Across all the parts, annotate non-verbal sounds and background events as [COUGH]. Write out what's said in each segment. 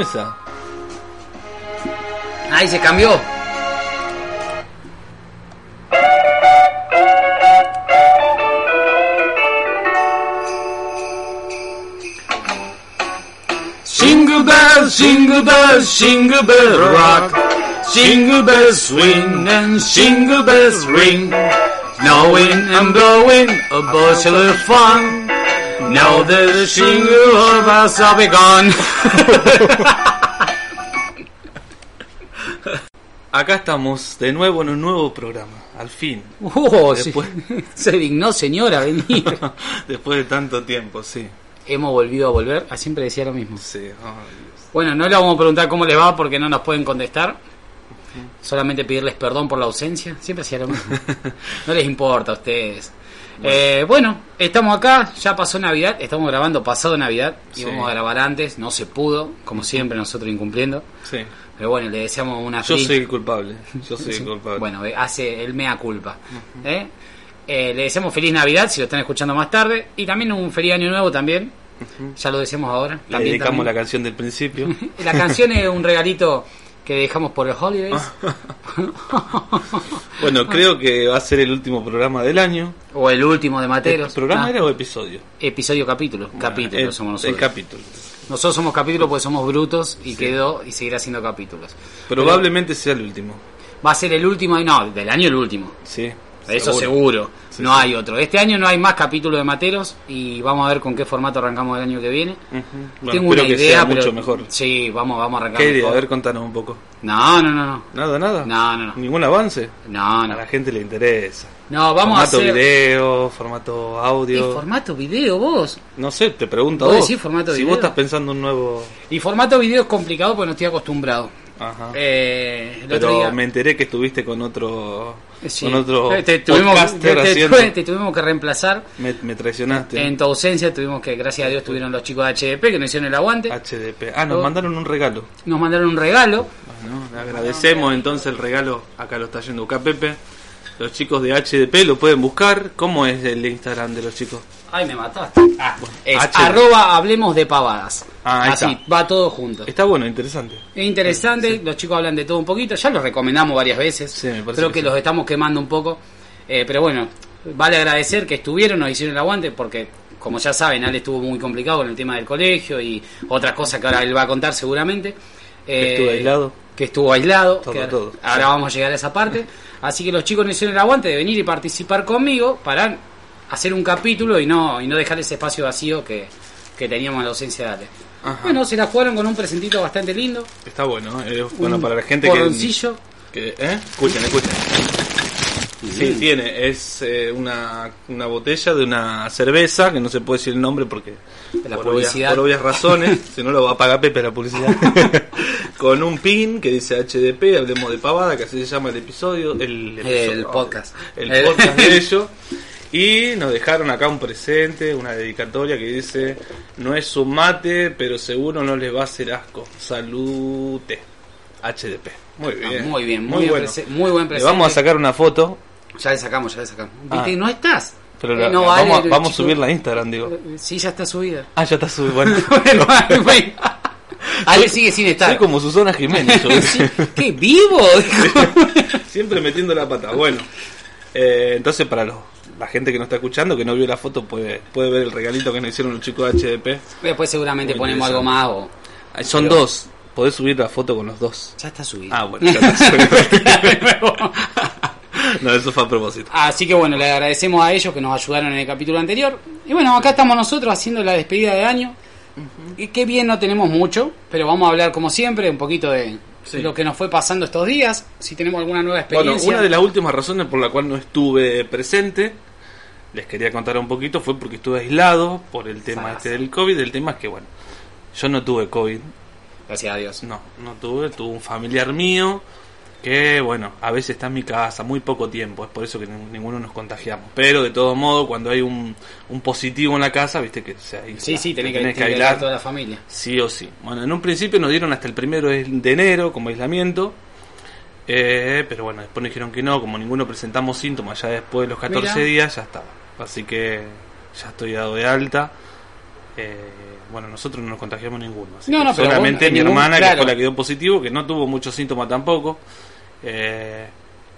esa? Ahí se cambió. Jingle bells, jingle bells, jingle bell rock. Jingle bells swing and jingle bells ring. Snowing and blowing, a bushel of fun. Now the jingle of us are begun. [LAUGHS] Acá estamos de nuevo en un nuevo programa, al fin. Oh, sí. Después- [LAUGHS] Se dignó señora venir. [LAUGHS] Después de tanto tiempo, sí. Hemos volvido a volver. Ah, siempre decía lo mismo. Sí, Dios. Bueno, no le vamos a preguntar cómo les va porque no nos pueden contestar. Solamente pedirles perdón por la ausencia. Siempre hacía lo mismo. No les importa a ustedes. Eh, bueno, estamos acá, ya pasó Navidad, estamos grabando pasado Navidad, Sí. íbamos a grabar antes, no se pudo, como siempre nosotros incumpliendo. Sí. Pero bueno, le deseamos una Yo feliz- soy el culpable. Yo soy el culpable. Bueno, eh, hace el mea culpa. ¿eh? Eh, le deseamos feliz Navidad si lo están escuchando más tarde y también un feliz año nuevo también. Ya lo deseamos ahora. Le También, dedicamos también. la canción del principio. [LAUGHS] La canción es un regalito que dejamos por el holidays [LAUGHS] Bueno, creo que va a ser el último programa del año. o el último de Materos. ¿Programa Ah, era o episodio? Episodio capítulo. Capítulo el, somos el nosotros. capítulo. nosotros somos capítulos porque somos brutos y quedó y seguirá siendo capítulos. Probablemente sea el último. Va a ser el último, no, del año el último. Sí. Eso seguro. Sí, no sí. hay otro. Este año no hay más capítulo de Materos y vamos a ver con qué formato arrancamos el año que viene. Bueno, Tengo una que idea, sea pero mucho mejor. Sí, vamos, vamos a arrancar. ¿Qué idea? A ver, contanos un poco. No, no, no, no. Nada, nada. No, no, no. Ningún avance. No, A no. la gente le interesa. No, vamos a formato hacer. video, formato ¿Y audio. formato video vos? No sé, te pregunto a ¿Vos vos. decís formato si video? vos estás pensando un nuevo. Y formato video es complicado porque no estoy acostumbrado. Ajá. Eh, el otro Pero día. me enteré que estuviste con otro. Sí. Con otro. Eh, te, tuvimos, te- te- haciendo. [LAUGHS] te tuvimos que reemplazar. Me, me traicionaste. En tu ausencia tuvimos que, gracias a Dios, tuvieron los chicos de HDP que nos hicieron el aguante. HDP. Ah, nos Oh. mandaron un regalo. Nos mandaron un regalo. Bueno, le agradecemos entonces el regalo. Acá lo está yendo Pepe. Los chicos de HDP lo pueden buscar. ¿Cómo es el Instagram de los chicos? Ay, me mataste. Ah, es H. arroba hablemos de pavadas. Ah, ahí Así, está. va todo junto. Está bueno, interesante. Es interesante, los chicos hablan de todo un poquito, ya los recomendamos varias veces. Sí, me parece Creo que que, sí. los estamos quemando un poco. Eh, pero bueno, vale agradecer que estuvieron, nos hicieron el aguante, porque como ya saben, Ale estuvo muy complicado con el tema del colegio y otras cosas que ahora él va a contar seguramente. Eh, estuvo aislado. Que estuvo aislado. Todo, que todo. Ahora vamos a llegar a esa parte. Así que los chicos nos hicieron el aguante de venir y participar conmigo para hacer un capítulo y no, y no dejar ese espacio vacío que, que teníamos en la ausencia de Ale. Ajá. Bueno, se la jugaron con un presentito bastante lindo. Está bueno. eh, bueno, Un para la gente que. que ¿eh? Escuchen, escuchen. Sí, tiene. Es eh, una, una botella de una cerveza, que no se puede decir el nombre porque. La por, obvias, publicidad. por obvias razones, [LAUGHS] si no lo va a pagar Pepe la publicidad. [LAUGHS] Con un pin que dice HDP, hablemos de pavada, que así se llama el episodio. El, El podcast. El El- podcast de [LAUGHS] ellos. Y nos dejaron acá un presente, una dedicatoria que dice: No es un mate, pero seguro no les va a hacer asco. Salute. HDP. Muy bien. Ah, muy bien, muy, bien bueno. prese- muy buen Le presente. vamos a sacar una foto, Ya le sacamos, ya le sacamos. Ah. ¿Viste? ¿No estás? pero Eh, la- no la- vale, vamos, a- el vamos a chico- subirla a Instagram, digo. Eh, Sí, ya está subida. Ah, ya está subido. [LAUGHS] Bueno. Bueno, bueno. Ale sigue sin estar. Soy como Susana Jiménez. Sí, ¿Qué vivo? [LAUGHS] Siempre metiendo la pata. Bueno, eh, entonces para los, la gente que no está escuchando, que no vio la foto, puede, puede ver el regalito que nos hicieron los chicos de HDP. Después seguramente Muy ponemos algo más o... Ah, Son Pero- dos. Podés subir la foto con los dos. Ya está subida. Ah, bueno, ya está [LAUGHS] subido. [LAUGHS] No, eso fue a propósito. Así que bueno, le agradecemos a ellos que nos ayudaron en el capítulo anterior. Y bueno, acá estamos nosotros haciendo la despedida de año. Y qué bien no tenemos mucho, pero vamos a hablar como siempre un poquito de Sí. lo que nos fue pasando estos días, si tenemos alguna nueva Bueno, experiencia. una de las últimas razones por la cual no estuve presente, les quería contar un poquito, fue porque estuve aislado por el tema este del COVID. El tema es que, bueno, yo no tuve COVID, Gracias a Dios. no, no tuve, tuve un familiar mío que, bueno, a veces está en mi casa, muy poco tiempo, es por eso que nin- ninguno nos contagiamos. Pero de todo modo, cuando hay un, un positivo en la casa, viste que se aísla, Sí, sí, te tenés que, tenés que que aislar. a toda la familia. Sí o sí. Bueno, en un principio nos dieron hasta el primero de enero como aislamiento. eh, pero bueno, después nos dijeron que no, como ninguno presentamos síntomas, ya después de los 14 Mira. días ya estaba. Así que ya estoy dado de alta. Eh, bueno, nosotros no nos contagiamos ninguno. así No, solamente vos- mi ningún- hermana, claro. que fue la que dio positivo, que no tuvo muchos síntomas tampoco. Eh,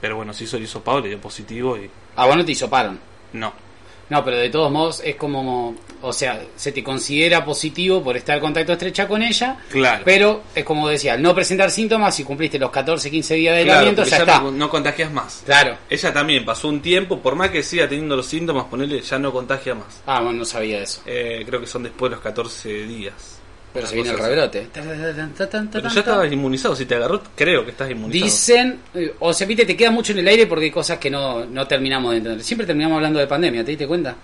pero bueno, se hizo el hisopado, le dio positivo y Ah, vos no te hisoparon. no. No, pero de todos modos es como, o sea, se te considera positivo por estar en contacto estrecha con ella, Claro. pero es como decía, no presentar síntomas, si cumpliste los 14, 15 días de aislamiento, ya ya está. no, no contagias más. Claro. Ella también pasó un tiempo, por más que siga teniendo los síntomas, ponerle ya no contagia más. Ah, bueno, no sabía eso. Eh, creo que son después de los 14 días. Pero se viene el rebrote. Pero ya estabas inmunizado, si te agarró, creo que estás inmunizado. Dicen, eh, o sea, viste, te queda mucho en el aire porque hay cosas que no, no terminamos de entender. Siempre terminamos hablando de pandemia, ¿te diste cuenta?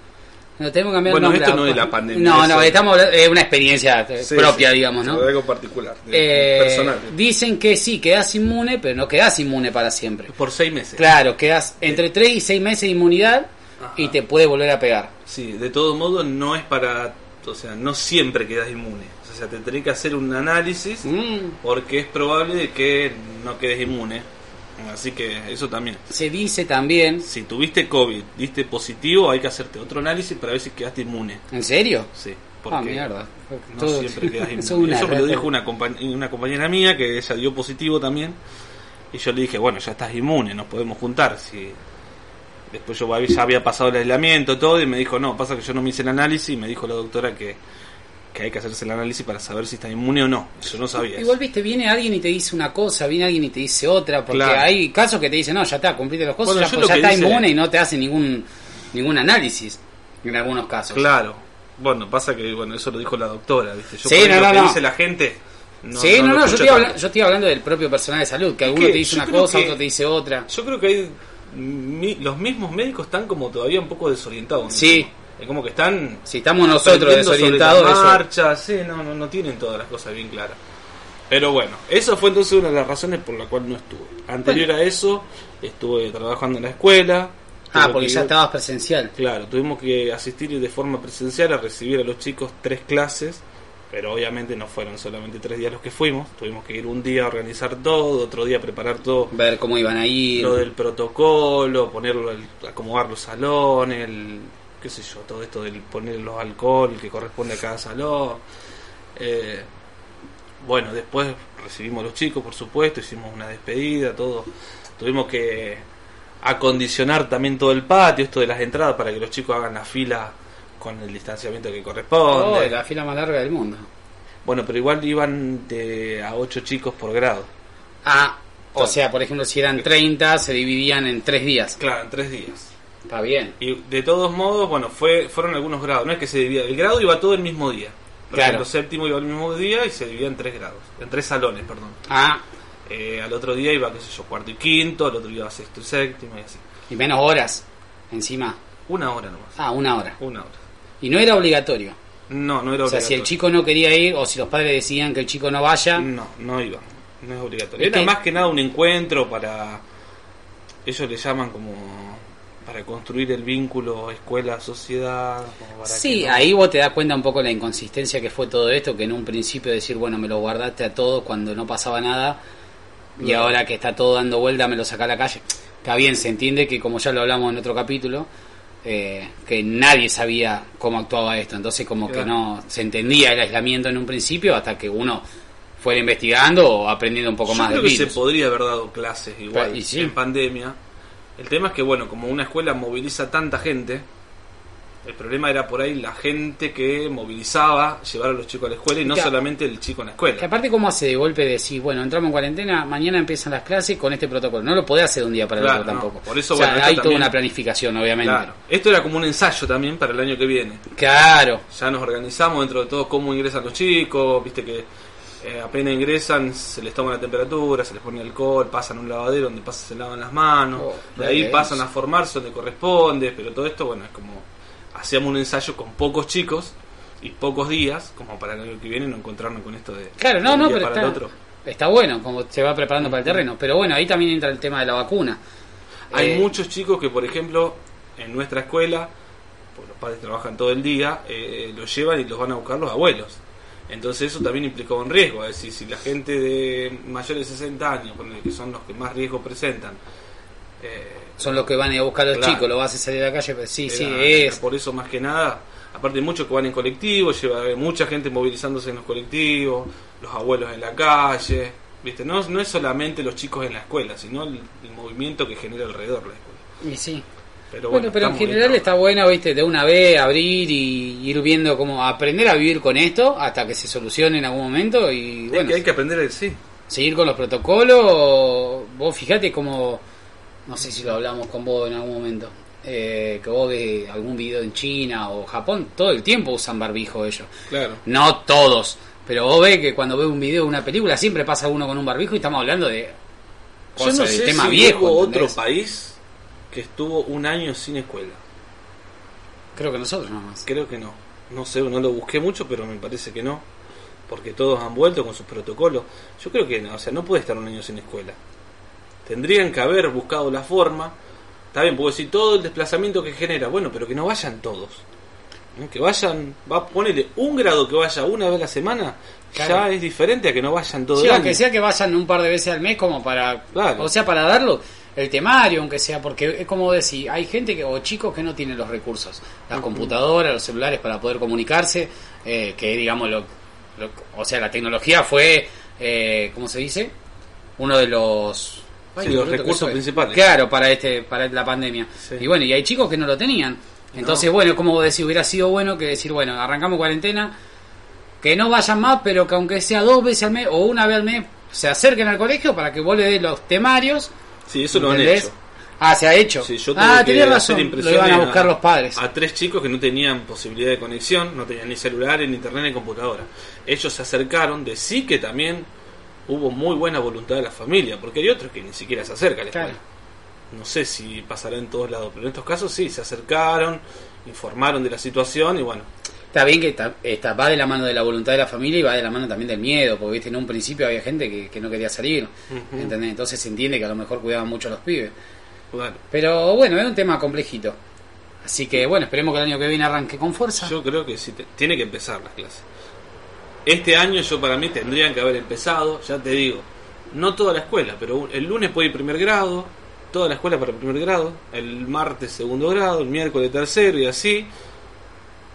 No, tenemos que cambiar Bueno, nombre esto a- no es la pandemia, No, no, estamos hablando- es una experiencia eh, Sí, propia, sí, digamos, ¿no? Algo particular, de- Eh, personal. dicen que sí, quedas inmune, pero no quedas inmune para siempre. Por seis meses. Claro, quedas entre 3 y 6 meses de inmunidad Ajá. y te puede volver a pegar. Sí, de todo modo no es para, o sea, no siempre quedas inmune. O sea, te tenés que hacer un análisis Mm. porque es probable de que no quedes inmune. Así que eso también. Se dice también, Si tuviste COVID, diste positivo, hay que hacerte otro análisis para ver si quedaste inmune. ¿en serio? Sí, Ah, porque mierda. no Todo- siempre quedas [LAUGHS] inmune. Eso me lo dijo una, compañ- una compañera mía que ella dio positivo también. Y yo le dije, bueno, ya estás inmune, nos podemos juntar. Si Después yo ya había pasado el aislamiento todo y me dijo, no, pasa que yo no me hice el análisis y me dijo la doctora que, que hay que hacerse el análisis para saber si está inmune o no. Yo no sabía. Igual eso. viste, viene alguien y te dice una cosa, viene alguien y te dice otra, porque Claro. hay casos que te dicen, no, ya está, cumpliste las cosas, Bueno, ya, pues está dice- inmune y no te hace ningún ningún análisis en algunos casos. Claro. Bueno, pasa que bueno, eso lo dijo la doctora, ¿viste? Yo Sí, no, lo que no. dice la gente. No, sí, no, no, yo, estoy habla- tanto. yo estoy hablando del propio personal de salud, que alguno que te dice yo una cosa, que- otro te dice otra. Yo creo que hay mi- los mismos médicos están como todavía un poco desorientados. Sí. Es como que están Si estamos nosotros sobre desorientados, eso- marcha, sí, no, no, no tienen todas las cosas bien claras. Pero bueno, eso fue entonces una de las razones por la cual no estuve. Anterior a eso, estuve trabajando en la escuela. Ah, porque que ya ir- estabas presencial. Claro, tuvimos que asistir de forma presencial a recibir a los chicos tres clases, pero obviamente no fueron solamente tres días los que fuimos. Tuvimos que ir un día a organizar todo, otro día a preparar todo Ver cómo iban a ir. lo del protocolo, ponerlo, el- acomodar los salones, el, qué sé yo, todo esto del poner los alcohol que corresponde a cada salón. Eh, bueno, después recibimos a los chicos, por supuesto, hicimos una despedida, todo. Tuvimos que acondicionar también todo el patio, esto de las entradas, para que los chicos hagan la fila con el distanciamiento que Oh, corresponde. la fila más larga del mundo. Bueno, pero igual iban de a ocho chicos por grado. Ah, o Claro. sea, por ejemplo, si eran 30, se dividían en tres días. Claro, en tres días. Está bien. Y de todos modos, bueno, fue fueron algunos grados. No es que se dividía. El grado iba todo el mismo día. Por Claro. ejemplo, séptimo iba el mismo día y se dividía en tres grados. En tres salones, perdón. Ah, Eh, al otro día iba, qué sé yo, cuarto y quinto. Al otro día iba sexto y séptimo y así. y menos horas encima. Una hora nomás. Ah, una hora. Una hora. Y no era obligatorio. No, no era O sea, si el obligatorio. chico no quería ir o si los padres decían que el chico no vaya, No, no iba. No es obligatorio. Es Era que- más que nada un encuentro para. Ellos le llaman como. Para construir el vínculo escuela-sociedad. Sí, no- ahí vos te das cuenta un poco la inconsistencia que fue todo esto, que en un principio decir, bueno, me lo guardaste a todos cuando no pasaba nada, y ahora que está todo dando vuelta me lo saca a la calle. Está bien, se entiende que como ya lo hablamos en otro capítulo, eh, que nadie sabía cómo actuaba esto, entonces como que no se entendía el aislamiento en un principio hasta que uno fuera investigando o aprendiendo un poco Yo más creo del que se virus. podría haber dado clases igual Y sí. en pandemia. El tema es que, bueno, como una escuela moviliza tanta gente, el problema era por ahí la gente que movilizaba llevar a los chicos a la escuela y no Que- solamente el chico en la Que escuela. aparte, ¿cómo hace de golpe decir, bueno, entramos en cuarentena, mañana empiezan las clases con este protocolo? No lo podés hacer de un día para el otro no. tampoco. Por eso, O sea, bueno, hay toda también- una planificación, obviamente. Claro. Esto era como un ensayo también para el año que viene. Claro. Ya nos organizamos dentro de todo cómo ingresan los chicos, viste que eh, apenas ingresan se les toma la temperatura, se les pone alcohol, pasan a un lavadero donde pasan, se lavan las manos, Oh, de ahí pasan a formarse donde corresponde, pero todo esto, bueno, es como hacíamos un ensayo con pocos chicos y pocos días, como para el año que viene no encontrarnos con esto de Claro, no, no, día pero para el está, otro. está bueno, como se va preparando para el terreno. Pero bueno, ahí también entra el tema de la vacuna. Hay Eh, muchos chicos que, por ejemplo, en nuestra escuela, pues los padres trabajan todo el día, eh, los llevan y los van a buscar los abuelos. Entonces eso también implicaba un riesgo, es decir, si la gente de mayores de 60 años, que son los que más riesgo presentan, eh, Son los que van a ir a buscar a los Claro. chicos, lo vas a salir a la calle, pero sí, sí, es. Por eso, más que nada, aparte muchos que van en colectivo, lleva hay mucha gente movilizándose en los colectivos, los abuelos en la calle, ¿viste? No, no es solamente los chicos en la escuela, sino el, el movimiento que genera alrededor la escuela. Y sí. Pero Bueno, bueno, pero en general está bueno, viste, de una vez abrir y ir viendo cómo aprender a vivir con esto hasta que se solucione en algún momento y Es bueno, que hay que aprender el sí. seguir con los protocolos. Vos fijate como, no sé si lo hablamos con vos en algún momento, eh, que vos ves algún video en China o Japón, todo el tiempo usan barbijo ellos. Claro. No todos, pero vos ves que cuando ves un video de una película siempre pasa uno con un barbijo y estamos hablando de Yo cosas no de sé tema si viejo. otro país que estuvo un año sin escuela. Creo que nosotros nomás. Creo que no. No sé, no lo busqué mucho, pero me parece que no. Porque todos han vuelto con sus protocolos. Yo creo que no, o sea, no puede estar un año sin escuela. Tendrían que haber buscado la forma. Está bien, puedo decir todo el desplazamiento que genera. Bueno, pero que no vayan todos. Que vayan, va a ponerle un grado que vaya una vez a la semana. Claro. Ya es diferente a que no vayan todo Sí, el aunque año. sea que vayan un par de veces al mes como para... Claro. O sea, para darlo el temario, aunque sea, porque es como decir, hay gente que, o chicos que no tienen los recursos, las computadoras, los celulares para poder comunicarse, eh, que digamos, lo, lo- o sea, la tecnología fue, eh, ¿cómo se dice? Uno de los... Sí, los recursos principales. Claro, para este para la pandemia. Sí. Y bueno, y hay chicos que no lo tenían. Entonces, bueno, como decís, hubiera sido bueno que decir, bueno, arrancamos cuarentena, que no vayan más, pero que aunque sea dos veces al mes o una vez al mes, se acerquen al colegio para que vos le des los temarios. Sí, eso lo han hecho. Ah, se ha hecho. Sí, yo ah, hacer razón, lo iban a buscar los padres. A tres chicos que no tenían posibilidad de conexión, no tenían ni celulares, ni internet, ni computadora. Ellos se acercaron, de sí que también hubo muy buena voluntad de la familia, porque hay otros que ni siquiera se acercan a la Claro. escuela. No sé si pasará en todos lados, pero en estos casos sí, se acercaron, informaron de la situación y bueno, Está bien que está, está- va de la mano de la voluntad de la familia y va de la mano también del miedo, porque viste, en un principio había gente que, que no quería salir. ¿entendés? Entonces se entiende que a lo mejor cuidaban mucho a los pibes. bueno, Pero bueno, es un tema complejito. Así que bueno, esperemos que el año que viene arranque con fuerza. yo creo que sí, te- tiene que empezar las clases. Este año yo para mí tendrían que haber empezado, ya te digo, no toda la escuela, pero el lunes puede ir primer grado, toda la escuela para primer grado, el martes segundo grado, el miércoles tercero y así,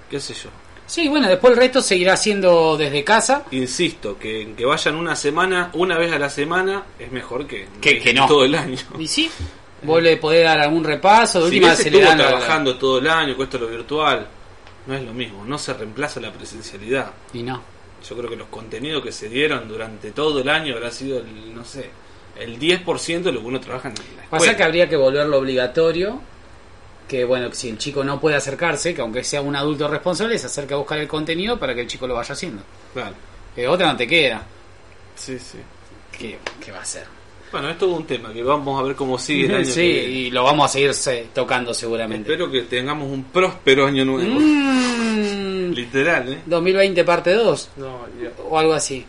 qué sé yo. Sí, bueno, después el resto seguirá siendo desde casa. Insisto, que, que vayan una semana, una vez a la semana, es mejor que, Que- que no. todo el año. Y sí, vos le podés dar algún repaso, de Si última se estuvo la- trabajando todo el año con esto lo virtual, no es lo mismo, no se reemplaza la presencialidad. Y no. Yo creo que los contenidos que se dieron durante todo el año habrá sido, el, no sé, el 10% de lo que uno trabaja en la escuela. Pasa que habría que volverlo obligatorio. Que bueno, si el chico no puede acercarse, que aunque sea un adulto responsable, se acerque a buscar el contenido para que el chico lo vaya haciendo. Claro. Otra no te queda. Sí, sí. ¿Qué, qué va a hacer? Bueno, es todo un tema que vamos a ver cómo sigue el [LAUGHS] año. Sí, que viene. y lo vamos a seguir se- tocando seguramente. Espero que tengamos un próspero año nuevo. Mm, [LAUGHS] Literal, ¿eh? 2020 parte 2 No, o algo así.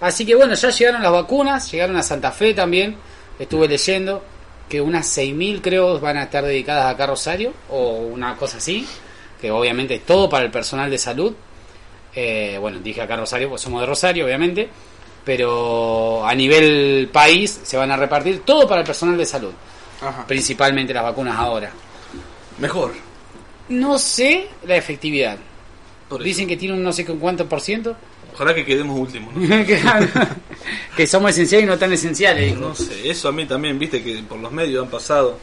Así que bueno, ya llegaron las vacunas, llegaron a Santa Fe también. Estuve leyendo que unas 6.000 creo van a estar dedicadas acá a Rosario o una cosa así, que obviamente es todo para el personal de salud. Eh, bueno, dije acá Rosario, pues somos de Rosario, obviamente, pero a nivel país se van a repartir todo para el personal de salud, Ajá. principalmente las vacunas ahora. Mejor. No sé la efectividad. Dicen que tiene un no sé con cuánto por ciento. Ojalá que quedemos últimos. ¿no? [LAUGHS] que, somos esenciales y no tan esenciales. dijo. No sé, eso a mí también, viste que por los medios han pasado.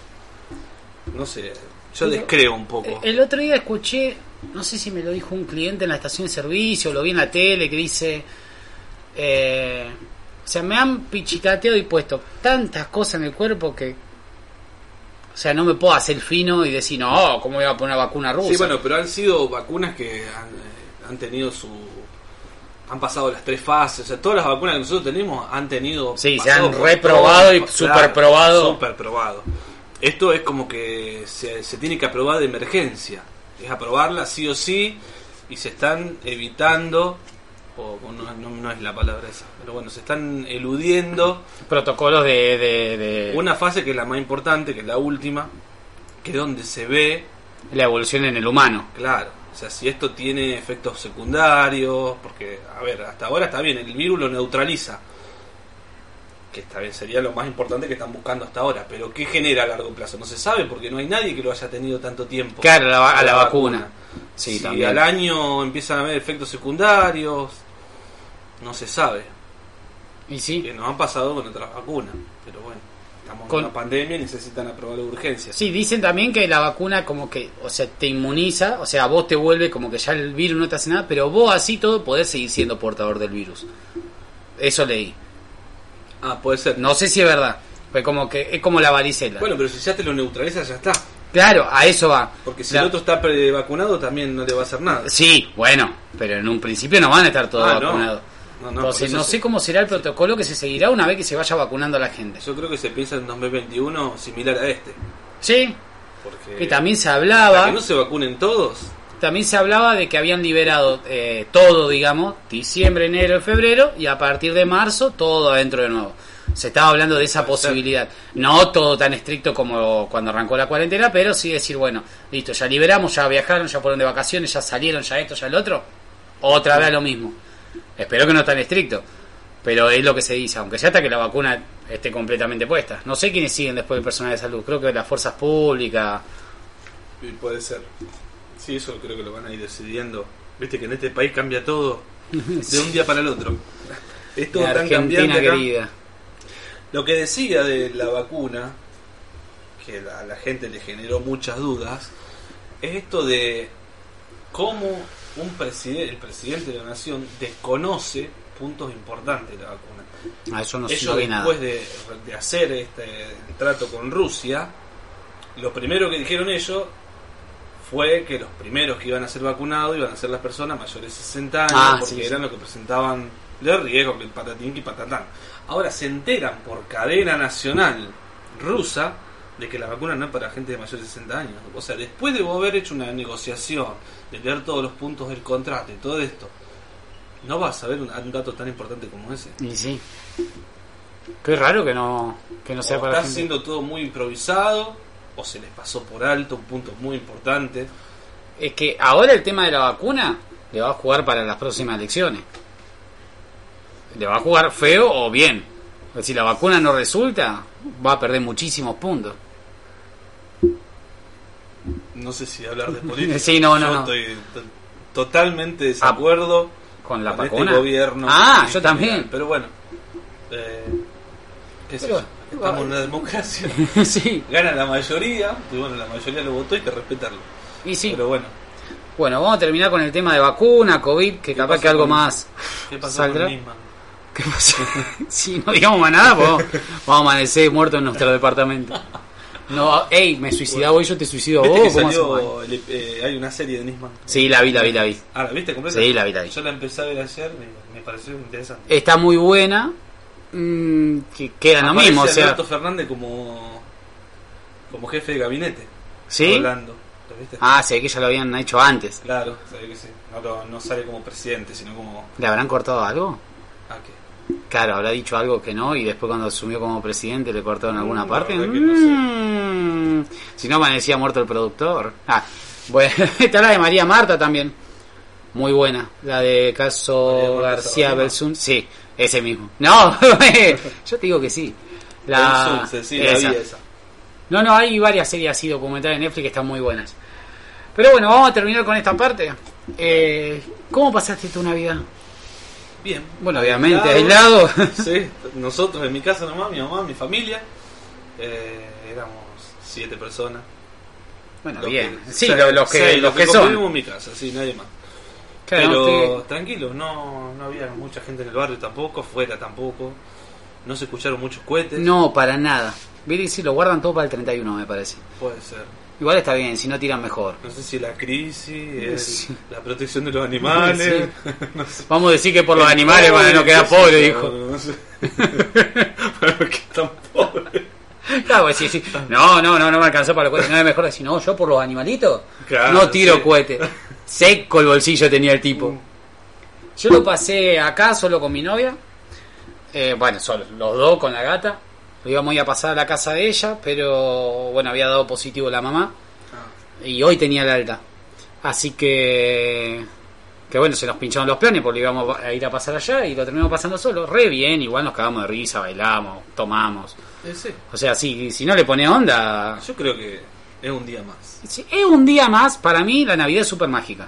No sé, yo descreo un poco. El otro día escuché, no sé si me lo dijo un cliente en la estación de servicio, o lo vi en la tele, que dice, eh, o sea, me han pichicateado y puesto tantas cosas en el cuerpo que, o sea, no me puedo hacer fino y decir, no, ¿cómo voy a poner una vacuna rusa? Sí, bueno, pero han sido vacunas que han, eh, han tenido su. Han pasado las tres fases, o sea, todas las vacunas que nosotros tenemos han tenido. Sí, se han reprobado y superprobado. Superprobado. Esto es como que se, se tiene que aprobar de emergencia. Es aprobarla sí o sí y se están evitando, o o no, no- no es la palabra esa, pero bueno, se están eludiendo [LAUGHS] Protocolos de... de- de- una fase que es la más importante, que es la última, que es donde se ve la evolución en el humano. Claro, o sea, si esto tiene efectos secundarios, porque, a ver, hasta ahora está bien, el virus lo neutraliza, que esta vez sería lo más importante que están buscando hasta ahora. Pero ¿qué genera a largo plazo? No se sabe porque no hay nadie que lo haya tenido tanto tiempo. Claro, a la, a la vacuna. Sí, si también. al año empiezan a haber efectos secundarios, no se sabe. Y sí. Que nos han pasado con otras vacunas. Pero bueno, estamos Con- en una pandemia y necesitan aprobarlo de urgencia. Sí, dicen también que la vacuna como que, o sea, te inmuniza, o sea, vos te vuelve como que ya el virus no te hace nada, pero vos así todo podés seguir siendo portador del virus. Eso leí. Ah, puede ser. No sé si es verdad. Fue como que es como la varicela. Bueno, pero si ya te lo neutraliza, ya está. claro, a eso va. Porque si La- el otro está vacunado, también no le va a hacer nada. Sí, bueno, pero en un principio no van a estar todos Ah, vacunados. No, no, Entonces, no sí. sé cómo será el protocolo que se seguirá una vez que se vaya vacunando a la gente. Yo creo que se piensa en 2021 similar a este. Sí, Porque que también se hasta hablaba. que no se vacunen todos. También se hablaba de que habían liberado eh, todo, digamos, diciembre, enero, febrero, y a partir de marzo todo adentro de nuevo. Se estaba hablando de esa posibilidad. No todo tan estricto como cuando arrancó la cuarentena, pero sí decir, bueno, listo, ya liberamos, ya viajaron, ya fueron de vacaciones, ya salieron, ya esto, ya el otro. Otra vez lo mismo. Espero que no tan estricto. Pero es lo que se dice, aunque sea hasta que la vacuna esté completamente puesta. No sé quiénes siguen después del personal de salud. Creo que las fuerzas públicas. Y puede ser. Sí, eso creo que lo van a ir decidiendo. Viste que en este país cambia todo [LAUGHS] de un día para el otro. Es todo La tan cambiante querida. Lo que decía de la vacuna, que a la gente le generó muchas dudas, es esto de cómo un presidente, el presidente de la nación desconoce puntos importantes de la vacuna. Ah, eso no, Ellos vi nada. después de, de hacer este trato con Rusia, lo primero que dijeron ellos fue que los primeros que iban a ser vacunados iban a ser las personas mayores de 60 años, Ah, porque sí, sí. eran los que presentaban de riesgo, que el patatín y patatán. Ahora se enteran por cadena nacional rusa de que la vacuna no es para gente de mayores de 60 años. O sea, después de vos haber hecho una negociación, de leer todos los puntos del contrato y todo esto, no vas a saber un, un dato tan importante como ese. Y sí. Qué raro que no, que no sea o para está siendo todo muy improvisado, o se les pasó por alto un punto muy importante. Es que ahora el tema de la vacuna le va a jugar para las próximas elecciones. Le va a jugar feo o bien. Si la vacuna no resulta, va a perder muchísimos puntos. No sé si hablar de [LAUGHS] política. Sí, no, no, Yo no. estoy to- totalmente desacuerdo Con la con este gobierno. Ah, yo general. también. Pero bueno, eh, qué Pero- estamos en una democracia. [LAUGHS] sí, Gana la mayoría, y bueno, la mayoría lo votó, hay que respetarlo. y sí. Pero bueno, Bueno, vamos a terminar con el tema de vacuna, COVID, que capaz que algo más ¿qué pasó saldrá. con? ¿Qué pasa? [LAUGHS] si no digamos más nada, pues vamos a amanecer muertos en nuestro departamento. No, ey, me suicidaba hoy, yo te suicido a ¿Viste vos. que ¿cómo hacemos? eh, hay una serie de Nisman? Sí, la vi, la vi, la vi. Ah, ¿la viste completa? Sí, la vi, la vi. Yo la empecé a ver ayer, me, me pareció interesante. Está muy buena. mm, que queda lo Aparece mismo, o sea. Alberto Fernández como, como jefe de gabinete. ¿Sí? Hablando. ¿Lo viste? Ah, sé que ya lo habían hecho antes. Claro, sabe que sí. No, lo- no sale como presidente, sino como... ¿Le habrán cortado algo? Ah, ¿qué? Claro, habrá dicho algo que no y después cuando asumió como presidente le cortaron alguna Mm, parte. no sé. Mm, Si no, amanecía muerto el productor. Ah, bueno, [LAUGHS] está la de María Marta también. Muy buena. La de caso María García. Belsun. Sí, ese mismo. [LAUGHS] No, [LAUGHS] yo te digo que sí. La, Belsunce, sí, la esa. vi esa. No, no, hay varias series así documentales en Netflix que están muy buenas. Pero bueno, vamos a terminar con esta parte. Eh, ¿Cómo pasaste tu Navidad? Bien. Bueno, obviamente, aislado. [LAUGHS] Sí, nosotros en mi casa nomás, mi mamá, mi familia. Eh, éramos siete personas. Bueno, Los bien. que- Sí, los que, seis, los que son. convivimos en mi casa, sí, nadie más. Claro, Pero usted- tranquilo, no, no había mucha gente en el barrio tampoco, fuera tampoco. No se escucharon muchos cohetes. No, para nada. Viste, sí, lo guardan todo para el 31, me parece. Puede ser. Igual está bien, si no tiran mejor. No sé si la crisis, [LAUGHS] el- Sí. la protección de los animales. [LAUGHS] no sé. Vamos a decir que por los El animales van a no pobre, quedar pobres, dijo. No sé. [LAUGHS] Que pobres. Claro, pues sí, sí. No, no, no, no me alcanzó para los cohetes. No es mejor decir, no, yo por los animalitos Claro, no tiro cohetes. Seco el bolsillo tenía el tipo. Yo lo pasé acá solo con mi novia. Eh, bueno, solo, los dos con la gata. Lo íbamos a ir a pasar a la casa de ella, pero bueno, había dado positivo la mamá. Ah, Y hoy tenía el alta. Así que. Que bueno, se nos pincharon los planes porque íbamos a ir a pasar allá y lo terminamos pasando solo. Re bien, igual nos cagamos de risa, bailamos, tomamos. Sí. O sea, si, si no le pone onda, Yo creo que es un día más. Es un día más, para mí la Navidad es súper mágica.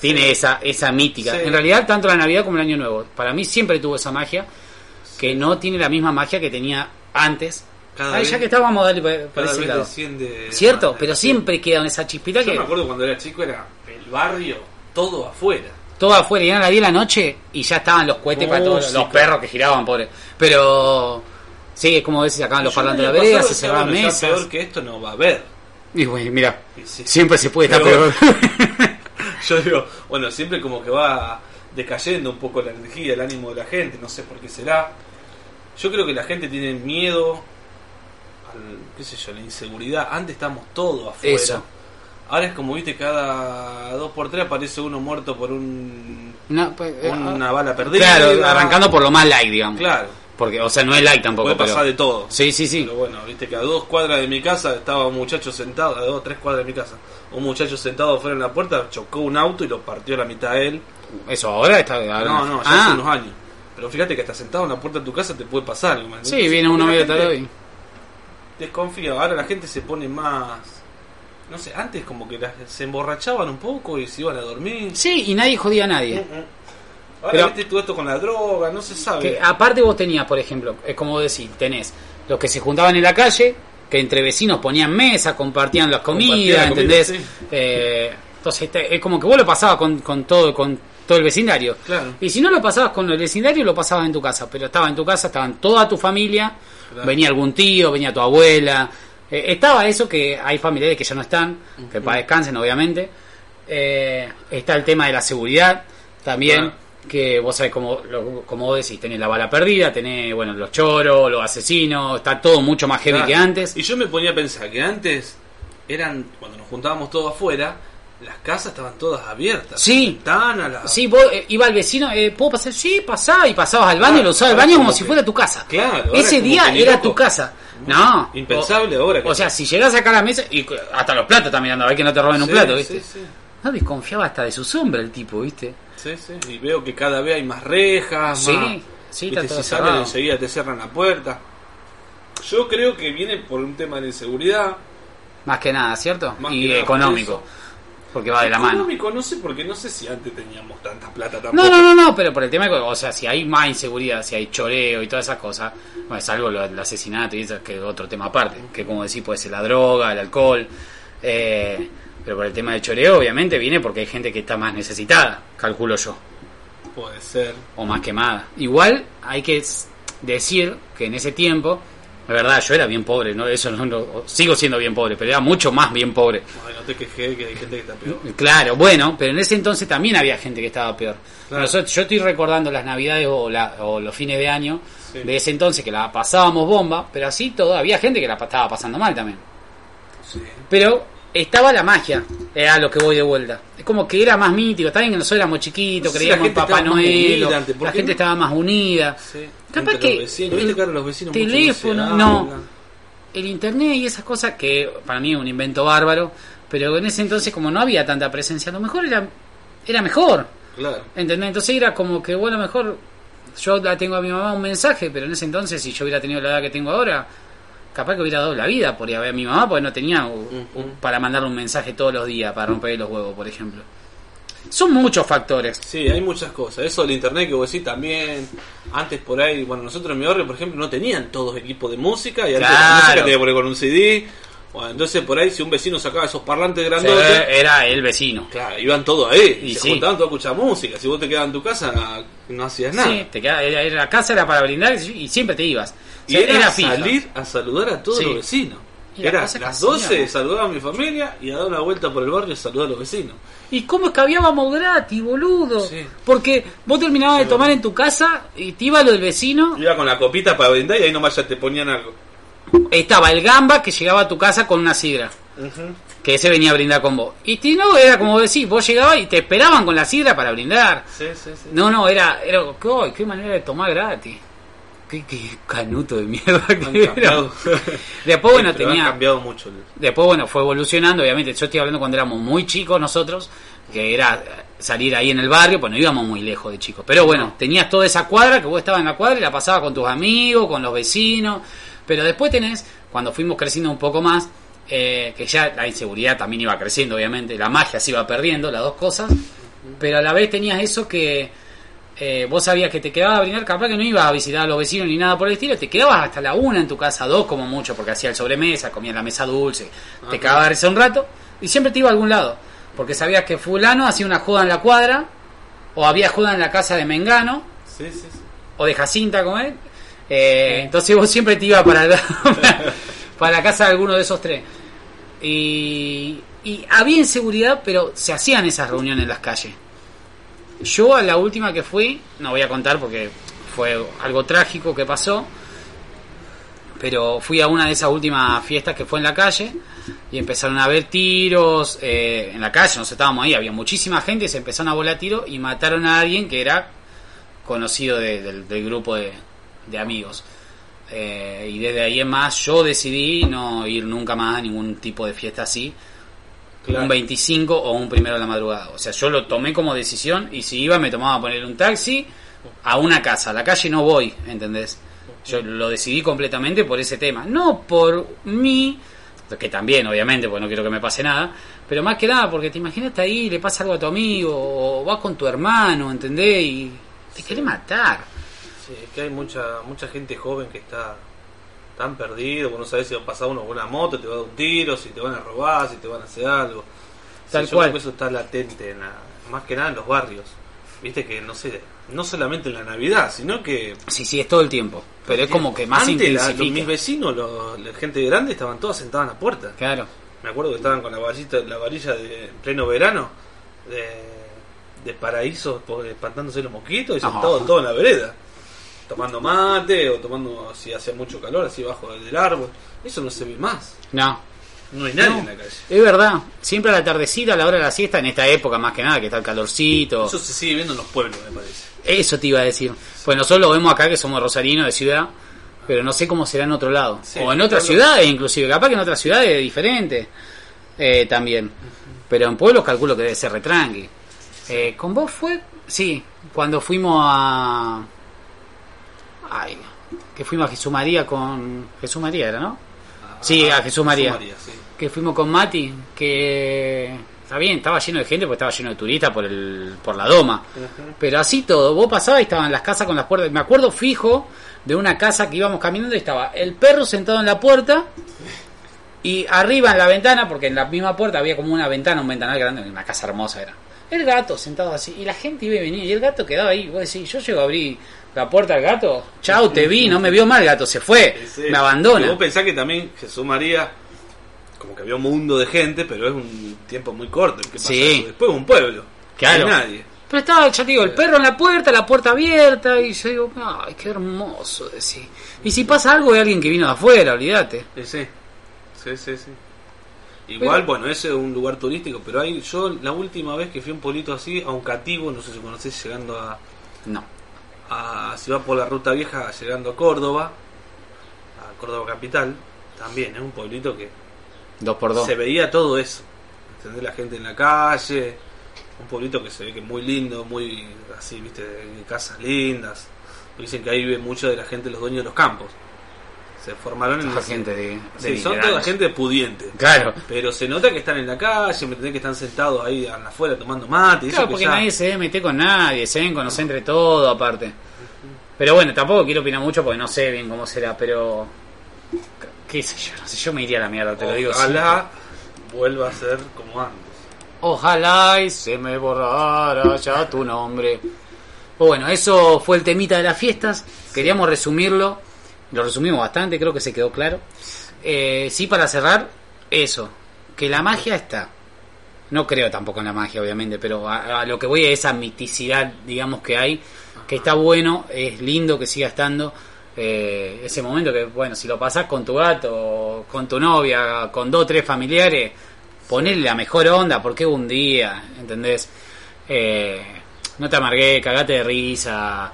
Tiene Sí. esa, esa mítica. Sí. En realidad, tanto la Navidad como el Año Nuevo. Para mí siempre tuvo esa magia, que no tiene la misma magia que tenía antes. Cada Ay, vez- ya que estábamos a darle por, ese lado. ¿Cierto? más, Pero siempre queda en esa chispita Yo que me acuerdo cuando era chico era el barrio, todo afuera. todo afuera, y eran las 10 de la noche y ya estaban los cohetes para todos los perros que giraban, pobre. Pero, sí, es como decís, sacaban los parlantes de la vereda, se cerraban bueno, mesas. peor que esto no va a haber. Y bueno, mira, sí. siempre se puede estar Pero peor. [LAUGHS] [LAUGHS] Yo digo, bueno, siempre como que va decayendo un poco la energía, el ánimo de la gente, no sé por qué será. Yo creo que la gente tiene miedo al, qué sé yo, la inseguridad. Antes estábamos todos afuera. Eso. Ahora es como, viste, cada dos por tres aparece uno muerto por un, No, pues, eh, una bala perdida. Claro, arrancando por lo más light, digamos. Claro, Porque, o sea, no es light tampoco. puede pasar pero- de todo. Sí, sí, sí. Pero bueno, viste que a dos cuadras de mi casa estaba un muchacho sentado, a dos, tres cuadras de mi casa, un muchacho sentado afuera en la puerta, chocó un auto y lo partió a la mitad a él. Eso ahora está. ahora- No, no, ya ah, hace unos años. Pero fíjate que hasta sentado en la puerta de tu casa te puede pasar. ¿me Sí, viene uno medio tarde hoy. Desconfía, ahora la gente se pone más. No sé, antes como que las- se emborrachaban un poco y se iban a dormir. Sí, y nadie jodía a nadie. Ahora Pero- todo esto con la droga, no se sabe. Que aparte vos tenías, por ejemplo, es como decir, tenés los que se juntaban en la calle, que entre vecinos ponían mesa, compartían las comidas, la comida, ¿entendés? sí. Eh, entonces es como que vos lo pasabas con, con todo con todo el vecindario. Claro. Y si no lo pasabas con el vecindario, lo pasabas en tu casa. Pero estaba en tu casa, estaban toda tu familia, Claro. venía algún tío, venía tu abuela. Eh, estaba eso que hay familiares que ya no están, que para descansen, obviamente. Eh, está el tema de la seguridad también. Claro. Que vos sabés, como, lo- como vos decís, tenés la bala perdida, tenés bueno los choros, los asesinos, está todo mucho más heavy Claro. que antes. Y yo me ponía a pensar que antes eran, cuando nos juntábamos todos afuera, las casas estaban todas abiertas. Sí. Ventanas, las- Sí, vos eh, iba al vecino, eh, ¿puedo pasar? Sí, pasá, y pasabas al baño y lo usabas el Ahora baño como como si que- fuera tu casa. Claro, Ese día era loco. tu casa. No. Impensable o, ahora que- O sea, si llegás acá a la mesa, y hasta los platos también andando, a ver que no te roben un plato, ¿viste? Sí, sí. No desconfiaba hasta de su sombra el tipo, ¿viste? Sí, sí. Y veo que cada vez hay más rejas, Sí, más... sí, viste, si salen enseguida te cierran la puerta. Yo creo que viene por un tema de inseguridad. Más que nada, ¿cierto? Más y económico. Porque va de la mano. Económico no sé, porque no sé si antes teníamos tanta plata tampoco. No, no, no, no, pero por el tema, de- o sea, si hay más inseguridad, si hay choreo y todas esas cosas, bueno, es algo del asesinato y eso que es otro tema aparte, que como decís puede ser la droga, el alcohol, eh, pero por el tema del choreo obviamente viene porque hay gente que está más necesitada, calculo yo, Puede ser. o más quemada. Igual hay que decir que en ese tiempo, la verdad, yo era bien pobre, no, eso no, no- sigo siendo bien pobre, pero era mucho más bien pobre. Ay, no te quejé que hay gente que está peor. Claro, bueno, pero en ese entonces también había gente que estaba peor. Claro. Nosotros, yo estoy recordando las navidades o, la- o los fines de año Sí. de ese entonces que la pasábamos bomba, pero así todo, había gente que la estaba pasando mal también. Sí. Pero estaba la magia, era lo que voy de vuelta. Es como que era más mítico, también que nosotros éramos chiquitos, No sé si creíamos en Papá Noel, unida o antes, ¿por la gente no? estaba más unida. Sí. Capaz que vecinos. el ¿Viste que ahora los vecinos mucho teléfono, no. el internet y esas cosas que para mí es un invento bárbaro, pero en ese entonces como no había tanta presencia, a lo mejor era, era mejor. Claro. ¿Entendés? Entonces era como que, bueno, mejor yo la tengo a mi mamá un mensaje, pero en ese entonces, si yo hubiera tenido la edad que tengo ahora, capaz que hubiera dado la vida por ir a ver a mi mamá, porque no tenía uh, para mandarle un mensaje todos los días, para romper los huevos, por ejemplo. Son muchos factores. Sí, hay muchas cosas. Eso del internet que vos decís también. Antes por ahí, bueno, nosotros en mi barrio, por ejemplo, no tenían todos equipos de música y antes la Claro. música tenía que poner con un CD. Bueno, entonces por ahí, si un vecino sacaba esos parlantes Sí, grandotes, era el vecino. claro, iban todos ahí. Y se sí. juntaban todos a escuchar música. Si vos te quedabas en tu casa, no hacías nada. Sí, te quedaba, era, era- la casa era para brindar y siempre te ibas. O Y sea, era, salir a saludar a todos Sí. los vecinos. Y la Era que las hacíamos. 12, saludaba a mi familia y a dar una vuelta por el barrio y saludar a los vecinos. ¿Y cómo escabiábamos gratis, boludo? Sí. Porque vos terminabas de tomar en tu casa y te iba lo del vecino. Iba con la copita para brindar y ahí nomás ya te ponían algo. Estaba el gamba que llegaba a tu casa con una sidra. Que ese venía a brindar con vos. Y si no, era como decís, vos llegabas y te esperaban con la sidra para brindar. Sí. No, no, era, era ¡ay, qué manera de tomar gratis. Qué, qué canuto de mierda que era. cambiado. Después, bueno, han tenía. cambiado mucho. Después, bueno, fue evolucionando, obviamente. Yo estoy hablando cuando éramos muy chicos nosotros, que era salir ahí en el barrio, pues no íbamos muy lejos de chicos. Pero bueno, tenías toda esa cuadra que vos estabas en la cuadra y la pasabas con tus amigos, con los vecinos. Pero después tenés, cuando fuimos creciendo un poco más, eh, que ya la inseguridad también iba creciendo, obviamente, la magia se iba perdiendo, las dos cosas. Pero a la vez tenías eso que eh, vos sabías que te quedabas a brindar, capaz que no ibas a visitar a los vecinos ni nada por el estilo, te quedabas hasta la una en tu casa, dos como mucho, porque hacía el sobremesa, comía la mesa dulce, te quedabas un rato y siempre te iba a algún lado, porque sabías que fulano hacía una joda en la cuadra, o había joda en la casa de Mengano, Sí, sí, sí. o de Jacinta con él, eh, entonces vos siempre te ibas para, la- [LAUGHS] para la casa de alguno de esos tres. Y, y había inseguridad, pero se hacían esas reuniones en las calles. Yo a la última que fui, no voy a contar porque fue algo trágico que pasó, pero fui a una de esas últimas fiestas que fue en la calle y empezaron a haber tiros eh, en la calle, nos estábamos ahí, había muchísima gente y se empezaron a volar tiros y mataron a alguien que era conocido de- del, grupo de, de amigos. Eh, y desde ahí en más yo decidí no ir nunca más a ningún tipo de fiesta así, Claro. un 25 o un primero de la madrugada. O sea, yo lo tomé como decisión y si iba me tomaba a poner un taxi a una casa. A la calle no voy, ¿entendés? Yo lo decidí completamente por ese tema. No por mí, que también, obviamente, porque no quiero que me pase nada, pero más que nada porque te imaginas ahí, le pasa algo a tu amigo, o vas con tu hermano, ¿entendés? Y te querés matar. Sí, es que hay mucha mucha gente joven que está tan perdido, que no sabes si va a pasar uno con una moto, te va a dar un tiro, si te van a robar, si te van a hacer algo. Tal yo cual. creo que eso está latente, en la- más que nada en los barrios. Viste que no sé, no solamente en la Navidad, sino que Sí, sí, es todo el tiempo. Pero es como que más Antes, la- los- intensifica. mis vecinos, los- la gente grande, estaban todos sentados en la puerta. Claro. Me acuerdo que estaban con la varilla, la varilla de en pleno verano de, de paraíso, por- espantándose los mosquitos y sentados todos en la vereda. Tomando mate o tomando, si hace mucho calor, así bajo del árbol. Eso no se ve más. No, No hay nadie No. en la calle. Es verdad, siempre a la tardecita, a la hora de la siesta, en esta época más que nada, que está el calorcito. Eso se sigue viendo en los pueblos, me parece. Eso te iba a decir. Pues nosotros lo vemos acá que somos rosarinos de ciudad, pero no sé cómo será en otro lado. Sí, o en otras claro. ciudades inclusive, capaz que en otras ciudades es diferente eh, también. Pero en pueblos calculo que debe ser retranqui. Eh, ¿Con vos fue? Sí, cuando fuimos a... Ay, que fuimos a Jesús María con... Jesús María era, ¿no? Sí, a Jesús María. sí. que fuimos con Mati, que está bien, estaba lleno de gente porque estaba lleno de turistas por el por la doma. Pero así todo, vos pasabas y estaban las casas con las puertas. Me acuerdo fijo de una casa que íbamos caminando y estaba el perro sentado en la puerta y arriba en la ventana, porque en la misma puerta había como una ventana, un ventanal grande, una casa hermosa era. El gato sentado así y la gente iba y venía y el gato quedaba ahí. Vos decís, yo llego a abrir la puerta al gato, chau, te vi, no me vio mal, gato se fue, Sí, sí. me Y abandona. vos pensás que también Jesús María, como que había un mundo de gente, pero es un tiempo muy corto. el que pasa Sí. eso. Después un pueblo. Claro. No hay nadie. Pero estaba, ya te digo, el perro en la puerta, la puerta abierta, y yo digo, ay, qué hermoso, decir. Y si pasa algo, es alguien que vino de afuera, olvídate. Sí, sí. Sí, sí, sí. Igual, Pero- bueno, ese es un lugar turístico, pero hay, yo la última vez que fui a un pueblito así, a un cativo, no sé si conocés, llegando a, No. A si va por la ruta vieja, llegando a Córdoba, a Córdoba capital, también es un pueblito que Dos por dos. se veía todo eso. ¿Entendés? La gente en la calle, un pueblito que se ve que es muy lindo, muy así, viste, casas lindas. Dicen que ahí vive mucho de la gente, los dueños de los campos. Se formaron en ese- gente de, de Sí, son toda gente pudiente. Claro. Pero se nota que están en la calle, me que están sentados ahí afuera tomando mate. y eso Claro, que porque ya- nadie se debe meter con nadie, se deben conocer entre todo, aparte. Pero bueno, tampoco quiero opinar mucho porque no sé bien cómo será, pero. ¿Qué sé yo? No sé, yo me iría a la mierda, te lo digo. Ojalá vuelva a ser como antes. Ojalá y se me borrara ya tu nombre. Bueno, eso fue el temita de las fiestas. Queríamos resumirlo. Lo resumimos bastante, creo que se quedó claro. Eh, sí, para cerrar, eso. Que la magia está. No creo tampoco en la magia, obviamente, pero a, lo que voy a esa miticidad, digamos, que hay. Que está bueno, es lindo que siga estando. eh, ese momento que, bueno, si lo pasás con tu gato, con tu novia, con dos o tres familiares, ponerle la mejor onda, porque un día, ¿entendés? Eh, no te amargué, cagate de risa.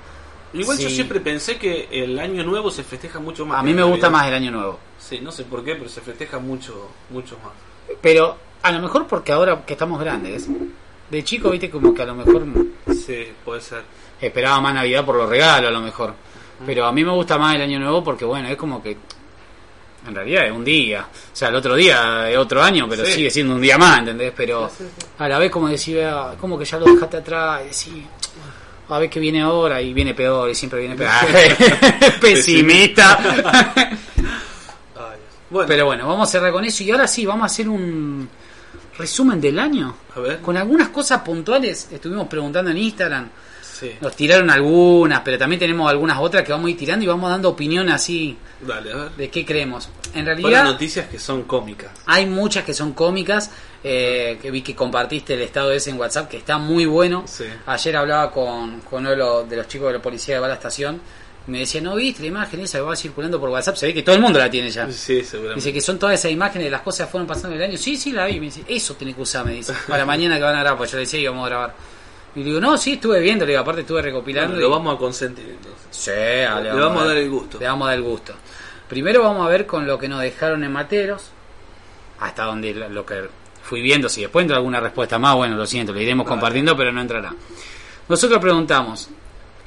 Igual yo siempre pensé que el año nuevo se festeja mucho más. A mí me gusta más el año nuevo. Sí, no sé por qué, pero se festeja mucho, mucho más. Pero a lo mejor porque ahora que estamos grandes, De chico, viste, como que a lo mejor Sí, puede ser. esperaba más Navidad por los regalos, a lo mejor. Pero a mí me gusta más el Año Nuevo porque, bueno, es como que. En realidad es un día. O sea, el otro día es otro año, pero Sí. sigue siendo un día más, ¿entendés? Pero Sí, sí, sí. a la vez, como decía, como que ya lo dejaste atrás y decís, a ver qué viene ahora y viene peor y siempre viene peor. [LAUGHS] [LAUGHS] Pesimista. Bueno, pero bueno, vamos a cerrar con eso y ahora sí, vamos a hacer un resumen del año. a ver. Con algunas cosas puntuales, estuvimos preguntando en Instagram. Sí, Nos tiraron algunas, pero también tenemos algunas otras que vamos a ir tirando y vamos dando opinión así dale, a ver. de qué creemos. En realidad noticias que son cómicas. hay muchas que son cómicas, eh, que vi que compartiste el estado ese en WhatsApp, que está muy bueno. Sí. Ayer hablaba con, con uno de los, de los chicos de la policía de la estación, y me decía, ¿no viste la imagen esa que va circulando por WhatsApp? Se ve que todo el mundo la tiene ya. Sí, seguramente. Dice que son todas esas imágenes de las cosas que fueron pasando en el año. Sí, sí, la vi. Me dice, eso tenés que usar, me dice. Para mañana que van a grabar, pues yo le decía íbamos a grabar. Y le digo, no, sí, estuve viendo, le digo, aparte estuve recopilando. Bueno, y- lo vamos a consentir entonces. Sí, ah, Le vamos a dar el gusto. Le vamos a dar el gusto. Primero vamos a ver con lo que nos dejaron en Materos, hasta donde lo que fui viendo. Si después entra alguna respuesta más, bueno, lo siento, lo iremos Vale. compartiendo, pero no entrará. Nosotros preguntamos,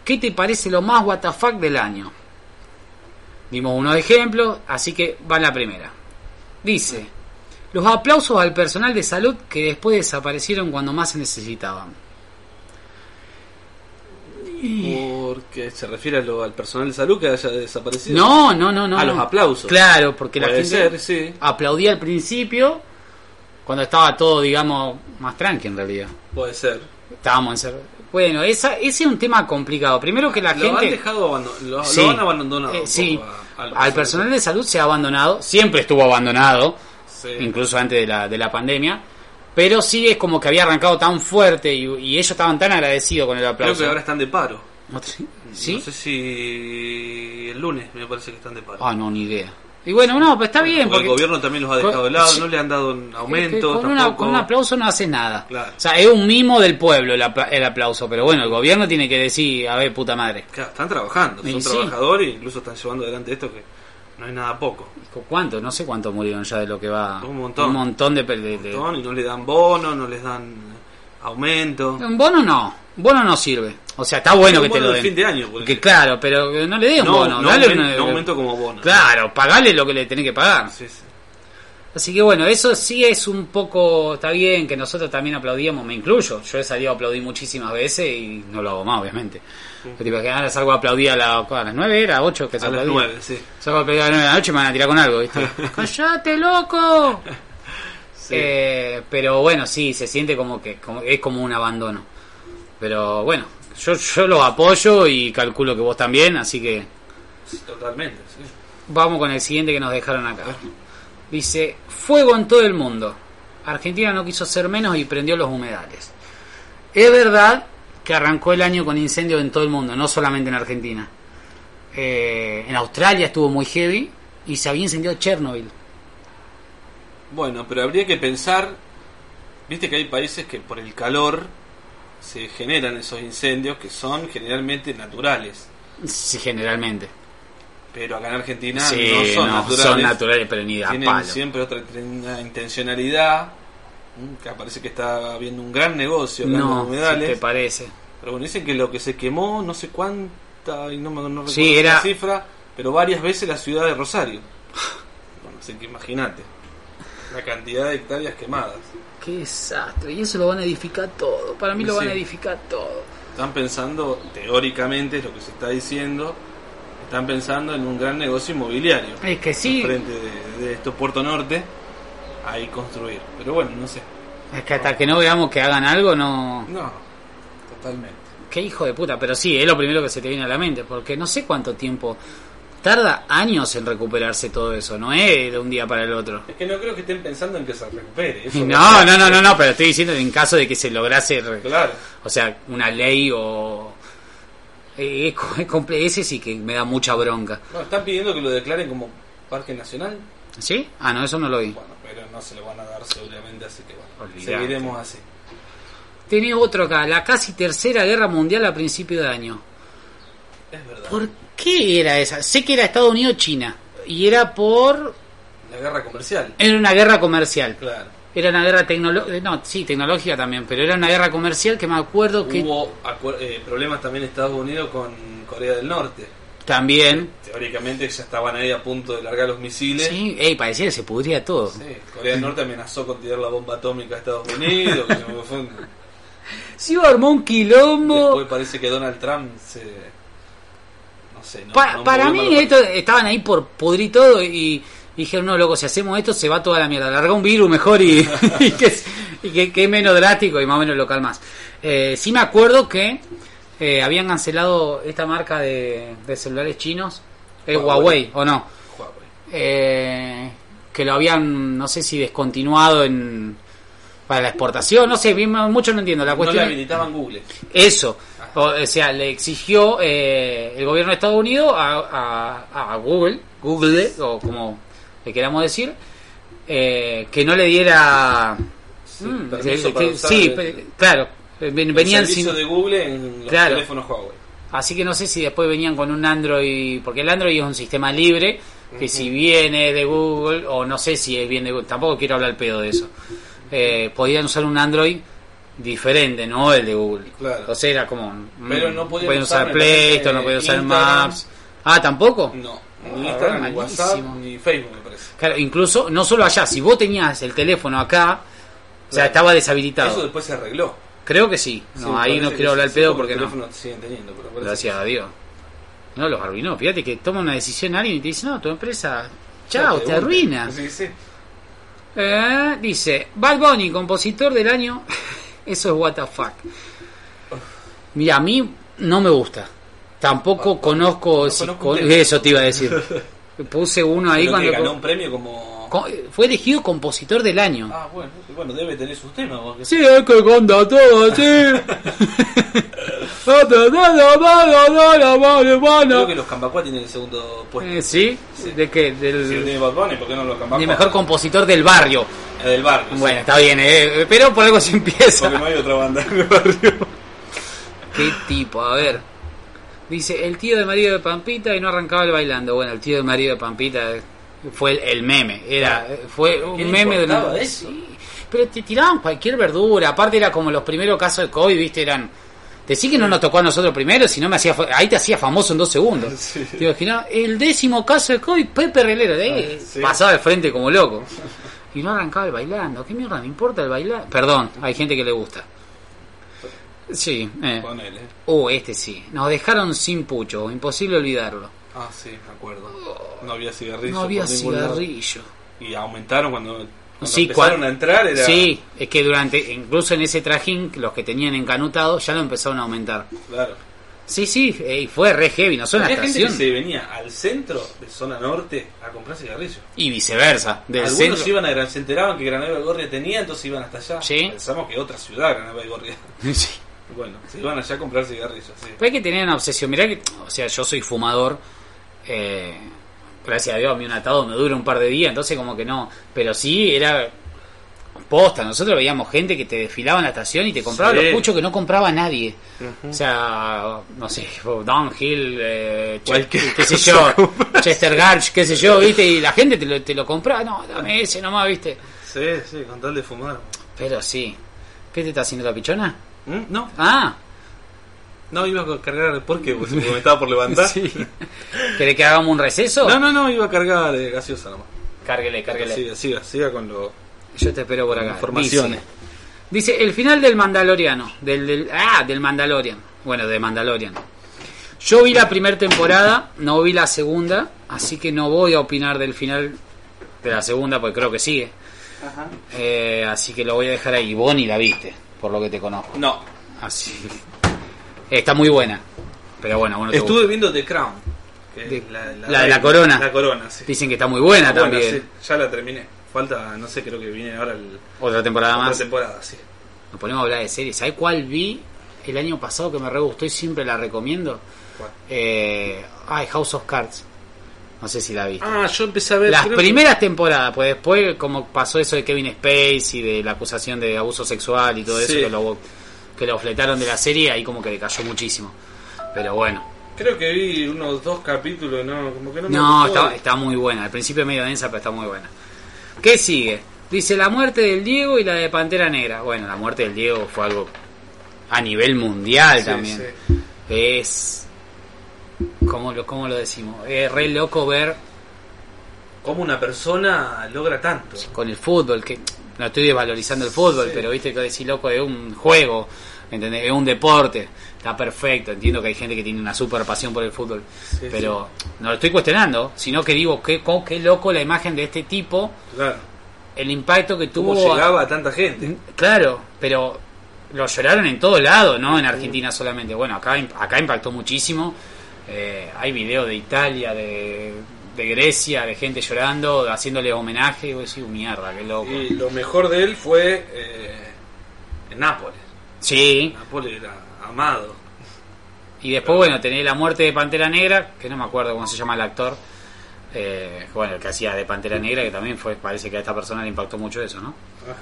¿qué te parece lo más WTF del año? Dimos unos ejemplos, así que va la primera. Dice, los aplausos al personal de salud que después desaparecieron cuando más se necesitaban. Porque se refiere a lo- al personal de salud que haya desaparecido. No, no, no, no. A los aplausos. Claro, porque la gente ser, sí. aplaudía al principio cuando estaba todo, digamos, más tranqui en realidad. Puede ser. Estábamos encerrados. Bueno, esa, ese es un tema complicado. Primero que la lo han gente... dejado abandonado. Lo, Sí. lo han abandonado. Eh, sí, a- al al personal de salud se ha abandonado, siempre estuvo abandonado, Sí. incluso antes de la, de la pandemia, pero sí es como que había arrancado tan fuerte y, y ellos estaban tan agradecidos con el Creo aplauso. que ahora están de paro. ¿Sí? No sé si el lunes me parece que están de paro. Ah, no, ni idea. Y bueno, no, pues está bien. Porque el gobierno también los ha dejado de lado, Sí. no le han dado un aumento. con, una- con un aplauso no hace nada. Claro. O sea, es un mimo del pueblo el, apla- el aplauso, pero bueno, el gobierno tiene que decir, a ver, puta madre, Claro, están trabajando, son trabajadores incluso están llevando adelante esto que no es nada poco. ¿cuánto? No sé cuántos murieron ya de lo que va. Un montón. Un montón de... de- de- Montón, Y no le dan bono, no les dan aumento. Un bono no, bono no sirve. O sea, está bueno Un que te lo de den. fin de año, Que claro, pero no le dé un no, bono. no, dale una- no aumento como bono. Claro, pagale lo que le tenés que pagar. Sí, sí. Así que bueno, eso sí es un poco, está bien que nosotros también aplaudíamos, me incluyo. Yo he salido a aplaudir muchísimas veces y no lo hago más, obviamente. Pero tipo, que ahora salgo a aplaudir a, la- a las 9, era 8 que se A las aplaudía. nueve, sí. Salgo a aplaudir a las 9 de la noche y me van a tirar con algo, ¿viste? [LAUGHS] ¡Cállate, loco! Sí. Eh, pero bueno, sí, se siente como que como, es como un abandono. Pero bueno, yo, yo lo apoyo y calculo que vos también, así que Sí, Totalmente, sí. vamos con el siguiente que nos dejaron acá. Dice, fuego en todo el mundo. Argentina no quiso ser menos y prendió los humedales. Es verdad que arrancó el año con incendios en todo el mundo, no solamente en Argentina. Eh, en Australia estuvo muy heavy y se había incendiado Chernobyl. Bueno, pero habría que pensar, viste que hay países que por el calor se generan esos incendios que son generalmente naturales, Sí, generalmente. Pero acá en Argentina sí, no son no, naturales. son naturales, pero ni Tienen palo. siempre otra una intencionalidad, que parece que está habiendo un gran negocio acá en los No, si humedales. te parece. Pero bueno, dicen que lo que se quemó, no sé cuánta, y no me no recuerdo Sí, la cifra, pero varias veces la ciudad de Rosario. Bueno, así que imagínate la cantidad de hectáreas quemadas. Qué desastre. Y eso lo van a edificar todo. Para mí lo van a edificar todo. Están pensando, teóricamente es lo que se está diciendo, están pensando en un gran negocio inmobiliario. Es que sí. Frente de, de esto Puerto Norte, ahí construir. Pero bueno, no sé. Es que hasta que no veamos que hagan algo, no. No, totalmente. Qué hijo de puta. Pero sí, es lo primero que se te viene a la mente. Porque no sé cuánto tiempo. Tarda años en recuperarse todo eso. No es de un día para el otro. Es que no creo que estén pensando en que se recupere. eso No, no, no, no, no. Pero estoy diciendo en caso de que se lograse. Claro. O sea, una ley o. eh, ese sí que me da mucha bronca. No, están pidiendo que lo declaren como parque nacional. ¿Sí? Ah, no, eso no lo vi. Bueno, pero no se lo van a dar seguramente, así que bueno, Olvidate. seguiremos así. Tenía otro acá. La casi tercera guerra mundial a principio de año. Es verdad. ¿Por qué era esa? Sé que era Estados Unidos-China. Y era por... La guerra comercial. Era una guerra comercial. Claro. Era una guerra tecnológica, no, sí, tecnológica también, pero era una guerra comercial que me acuerdo que Hubo eh, problemas también en Estados Unidos con Corea del Norte. también, Teóricamente ya estaban ahí a punto de largar los misiles. sí, ey, parecía que se pudría todo. Sí, Corea del Norte amenazó con tirar la bomba atómica a Estados Unidos. que [LAUGHS] se me Sí, armó un quilombo. Después parece que Donald Trump se. No sé, no, Pa- no para mí esto, estaban ahí por pudrir todo y dijeron, no, loco, si hacemos esto se va toda la mierda. Larga un virus mejor y, [LAUGHS] y que, y que, que es menos drástico y más o menos local más. Eh, sí me acuerdo que eh, habían cancelado esta marca de, de celulares chinos, es Huawei. Huawei, ¿o no? Huawei. Eh, que lo habían, no sé si descontinuado en para la exportación, no sé, bien, mucho no entiendo. La No le cuestión es- habilitaban Google. eso, o, o sea, le exigió eh, el gobierno de Estados Unidos a, a- a Google, Google, o como le queramos decir, eh, que no le diera... Sí, Mm, que- que- el- claro, ven- el venían servicio sin... de Google en los Claro. teléfonos Huawei. Así que no sé si después venían con un Android, porque el Android es un sistema libre, que si viene de Google, o no sé si es bien de Google, tampoco quiero hablar pedo de eso, eh, podían usar un Android diferente, no el de Google. Claro. O sea, era como... mm, Pero no podían podían usar, Play Store, no podían usar. Maps. Ah, ¿tampoco? No, Ah, ni Instagram, ni. WhatsApp, ni Facebook. Claro, incluso, no solo allá, si vos tenías el teléfono acá, o sea, Claro. estaba deshabilitado. Eso después se arregló. Creo que sí. No, ahí no quiero hablar sí, pedo porque no. teléfonos siguen teniendo, pero parece Gracias a Dios. No los arruinó. Fíjate que toma una decisión alguien y te dice, no, tu empresa, chao, te arruina. Sí, sí. Eh, dice, Bad Bunny, compositor del año. [LAUGHS] Eso es what the fuck. Mira, a mí no me gusta. Tampoco conozco, no si- conozco con- tema. eso te iba a decir. [LAUGHS] Puse uno ahí que cuando ganó un premio como... co- fue elegido compositor del año. Ah, bueno, bueno, debe tener sus temas. porque- Sí, es que canta todo así. Creo que los Cambacuá tienen el segundo puesto. Eh, ¿Sí? ¿De qué? Si Del, tiene Bad Bunny, ¿por qué no los Cambacuá? de mejor compositor del barrio. Eh, del barrio. sí. Bueno, está bien, eh, pero por algo se empieza. Porque no hay otra banda en el barrio. ¿Qué tipo? A ver. Dice, el tío de marido de Pampita y no arrancaba el bailando. Bueno, el tío de marido de Pampita fue el, el meme. Era, fue un ¿Qué le meme de una... eso? Sí, pero te tiraban cualquier verdura. Aparte era como los primeros casos de COVID, viste, eran... Decí que no nos tocó a nosotros primero, si no me hacía... Ahí te hacía famoso en dos segundos. [LAUGHS] Sí. Te el décimo caso de COVID, Pepe Relero. De ahí Ah, sí. pasaba al frente como loco. Y no arrancaba el bailando. ¿Qué mierda me importa el bailar? Perdón, hay gente que le gusta. Sí, eh. Ponele. Uh, este sí. Nos dejaron sin pucho, imposible olvidarlo. Ah, sí, me acuerdo. No había cigarrillos. No había cigarrillo. Y aumentaron cuando, cuando Sí, empezaron a entrar. Era... Sí, es que durante, incluso en ese trajín, los que tenían encanutado ya lo empezaron a aumentar. Claro. Sí, sí, y fue re heavy, no la Había gente que se venía al centro de zona norte a comprar cigarrillos. Y viceversa, del Algunos centro. iban a Gran, se enteraban que Granada de Gorria tenía, entonces iban hasta allá. Sí. Pensamos que otra ciudad, Granada de Gorria. [LAUGHS] Sí. Bueno, se iban allá a comprar cigarrillos, sí. Pero hay que tener una obsesión. Mirá que, o sea, yo soy fumador. eh, gracias a Dios, a mí un atado me dura un par de días, entonces como que no. Pero sí, era posta. Nosotros veíamos gente que te desfilaba en la estación y te compraba Sí. los puchos que no compraba nadie. O sea, no sé, Downhill, eh, qué sé yo, [LAUGHS] Chester Garch, qué sé yo, ¿viste? Y la gente te lo, te lo compraba. No, dame ese nomás, ¿viste? Sí, sí, con tal de fumar. Pero sí. ¿Qué te está haciendo la pichona? ¿Mm? No, Ah, no, iba a cargar. Porque me estaba por levantar. [LAUGHS] sí. ¿Querés que hagamos un receso? No, no, no, iba a cargar eh, gaseosa nomás. Cárguele, cárguele. Siga, siga, siga con lo. Yo te espero por acá. Informaciones. Dice, dice, el final del Mandaloriano. Del, del, ah, del Mandalorian. Bueno, de Mandalorian. Yo vi la primera temporada, no vi la segunda, así que no voy a opinar del final de la segunda, porque creo que sigue. Eh, así que lo voy a dejar ahí. Vos ni la viste, por lo que te conozco. No, Así. Está muy buena. Pero bueno, bueno, estuve gusta. viendo The Crown. De- la, la de la corona. La corona, sí. Dicen que está muy buena también. sí, ya la terminé. Falta, no sé, creo que viene ahora el, Otra temporada otra más. temporada, sí. Nos ponemos a hablar de series. ¿Sabes cuál vi el año pasado que me re gustó y siempre la recomiendo? ¿Cuál? Eh, ay, House of Cards. No sé si la viste. Ah, yo empecé a ver. Las que- primeras temporadas, pues después como pasó eso de Kevin Spacey, de la acusación de abuso sexual y todo eso, que lo, que lo fletaron de la serie, ahí como que decayó muchísimo. Pero bueno, Creo que vi unos dos capítulos, no, como que no me no, gustó. está, está muy buena. Al principio medio densa, pero está muy buena. ¿Qué sigue? Dice la muerte del Diego y la de Pantera Negra. Bueno, la muerte del Diego fue algo a nivel mundial Sí, también. sí. Es. ¿Cómo lo, ¿Cómo lo decimos? Es re loco ver ¿Cómo una persona logra tanto? con el fútbol, que no estoy desvalorizando el fútbol, Sí. pero viste que decir loco es un juego, ¿entendés? Es un deporte, está perfecto, entiendo que hay gente que tiene una super pasión por el fútbol, Sí, pero no lo estoy cuestionando, sino que digo, qué, qué loco la imagen de este tipo, Claro. el impacto que ¿Cómo tuvo... llegaba a tanta gente? Claro, pero lo lloraron en todo lado, no en Argentina solamente. Bueno, acá, acá impactó muchísimo. Eh, hay videos de Italia, de, de Grecia, de gente llorando, haciéndole homenaje. Y vos decís, mierda, qué loco. Y lo mejor de él fue eh, en Nápoles. Sí, Nápoles era amado. y después, bueno, tenés la muerte de Pantera Negra, que no me acuerdo cómo se llama el actor. Eh, bueno, el que hacía de Pantera Negra, que también fue, parece que a esta persona le impactó mucho eso, ¿no? Ajá.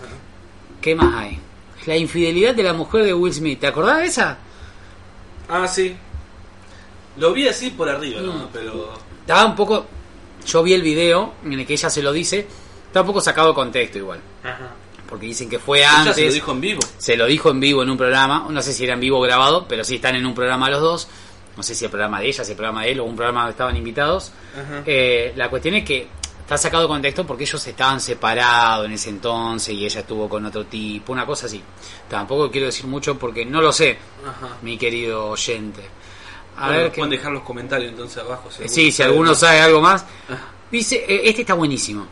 ¿Qué más hay? La infidelidad de la mujer de Will Smith, ¿te acordás de esa? Ah, sí. Lo vi así por arriba, ¿no? Mm. Pero. Estaba un poco. Yo vi el video en el que ella se lo dice. Está un poco sacado de contexto igual. Ajá. Porque dicen que fue Ella antes. se lo dijo en vivo. se lo dijo en vivo en un programa. No sé si era en vivo o grabado, pero sí están en un programa los dos. No sé si el programa de ella, si el programa de él o un programa que estaban invitados. Ajá. Eh, la cuestión es que está sacado de contexto porque ellos estaban separados en ese entonces y ella estuvo con otro tipo, una cosa así. Tampoco quiero decir mucho porque no lo sé, Ajá. mi querido oyente. A Bueno, ver pueden dejar los comentarios entonces abajo. Si Sí, si alguno sabe algo más. Ajá. Dice, eh, este está buenísimo.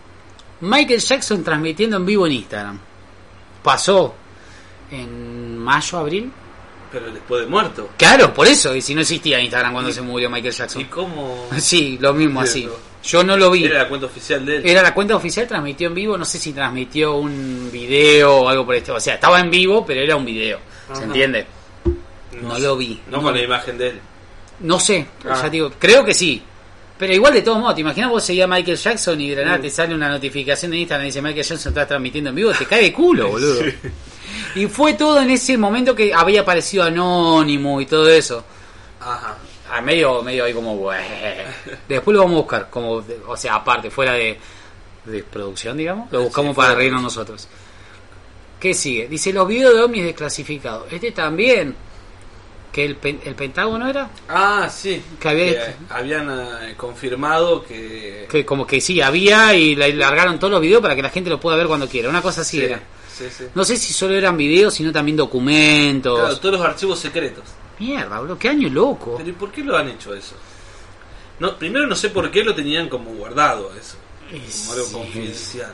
Michael Jackson transmitiendo en vivo en Instagram. Pasó en mayo, abril. Pero después de muerto. Claro, por eso, y si no existía Instagram cuando se murió Michael ¿Y Jackson. cómo? [LAUGHS] Sí, lo mismo así. Yo no lo vi. Era la cuenta oficial de él. Era la cuenta oficial, transmitió en vivo, no sé si transmitió un video o algo por estilo. O sea, estaba en vivo, pero era un video. ¿Se entiende? No lo vi. No, No. con la imagen de él. No sé, Ah. ya digo, creo que sí. Pero igual de todos modos, ¿te imaginas vos seguías a Michael Jackson y de la nada Mm. te sale una notificación de Instagram y dice Michael Jackson está transmitiendo en vivo? Te cae de culo, boludo. Y fue todo en ese momento que había aparecido anónimo y todo eso. Ajá. A medio, medio ahí como, "Bueh". Después lo vamos a buscar, como, o sea, aparte, fuera de, de producción, digamos. Lo buscamos Sí, para reírnos nosotros. ¿Qué sigue? Dice los videos de ovnis desclasificados. Este también. Que el, el Pentágono era. Ah, sí. Que había- Que habían eh, confirmado que. Que como que sí, había y la- largaron todos los videos para que la gente lo pueda ver cuando quiera. Una cosa así sí, era. sí, sí. No sé si solo eran videos, sino también documentos. Claro, todos los archivos secretos. Mierda, boludo, qué año loco. Pero ¿y por qué lo han hecho eso? No, primero no sé por qué lo tenían como guardado eso, como algo confidencial.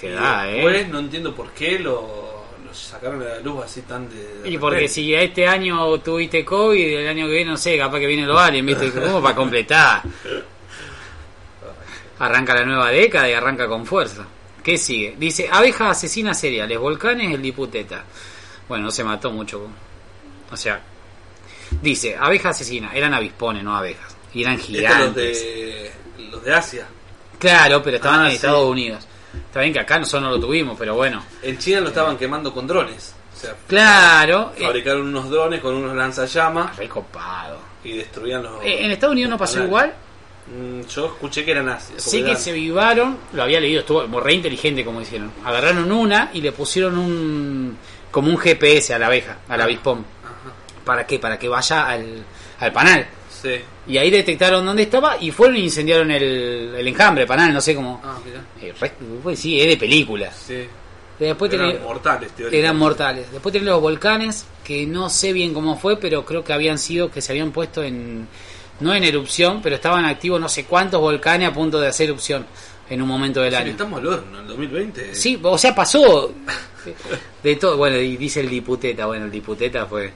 Te Y da, después eh. no entiendo por qué lo, sacaron a la luz así tan de... de Y porque repente. si este año tuviste COVID, el año que viene, no sé, capaz que viene los aliens, ¿viste? [LAUGHS] Como para completar. Arranca la nueva década y arranca con fuerza. ¿Qué sigue? Dice, abeja asesina seriales, volcanes, el diputeta. Bueno, no se mató mucho. O sea, dice, abeja asesina, eran avispones, no abejas. Y eran Estos los gigantes. de, los de Asia. Claro, pero estaban Ah, en sí. Estados Unidos. Está bien que acá nosotros no lo tuvimos, pero bueno. En China lo estaban quemando con drones. O sea, Claro. eh, fabricaron unos drones con unos lanzallamas re copado. y destruían los... Eh, en Estados Unidos no pasó igual. Mm, Yo escuché que eran. Sé porque que eran- se vivaron, lo había leído, estuvo como re inteligente como hicieron. Agarraron una y le pusieron un como un GPS a la abeja, al avispón. Ajá, ¿Para qué? Para que vaya al, al panal. sí. Y ahí detectaron dónde estaba y fueron e incendiaron el, el enjambre, panal, no sé cómo. Ah, mira. Eh, re- pues sí, es de película. Sí. Después eran tenés- mortales, eran mortales. Después tenés los volcanes, que no sé bien cómo fue, pero creo que habían sido, que se habían puesto en, no en erupción, pero estaban activos no sé cuántos volcanes a punto de hacer erupción en un momento del año. estamos al horno, en el 2020. Sí, o sea, pasó de todo. Bueno, y dice el diputeta. Bueno, el diputeta fue.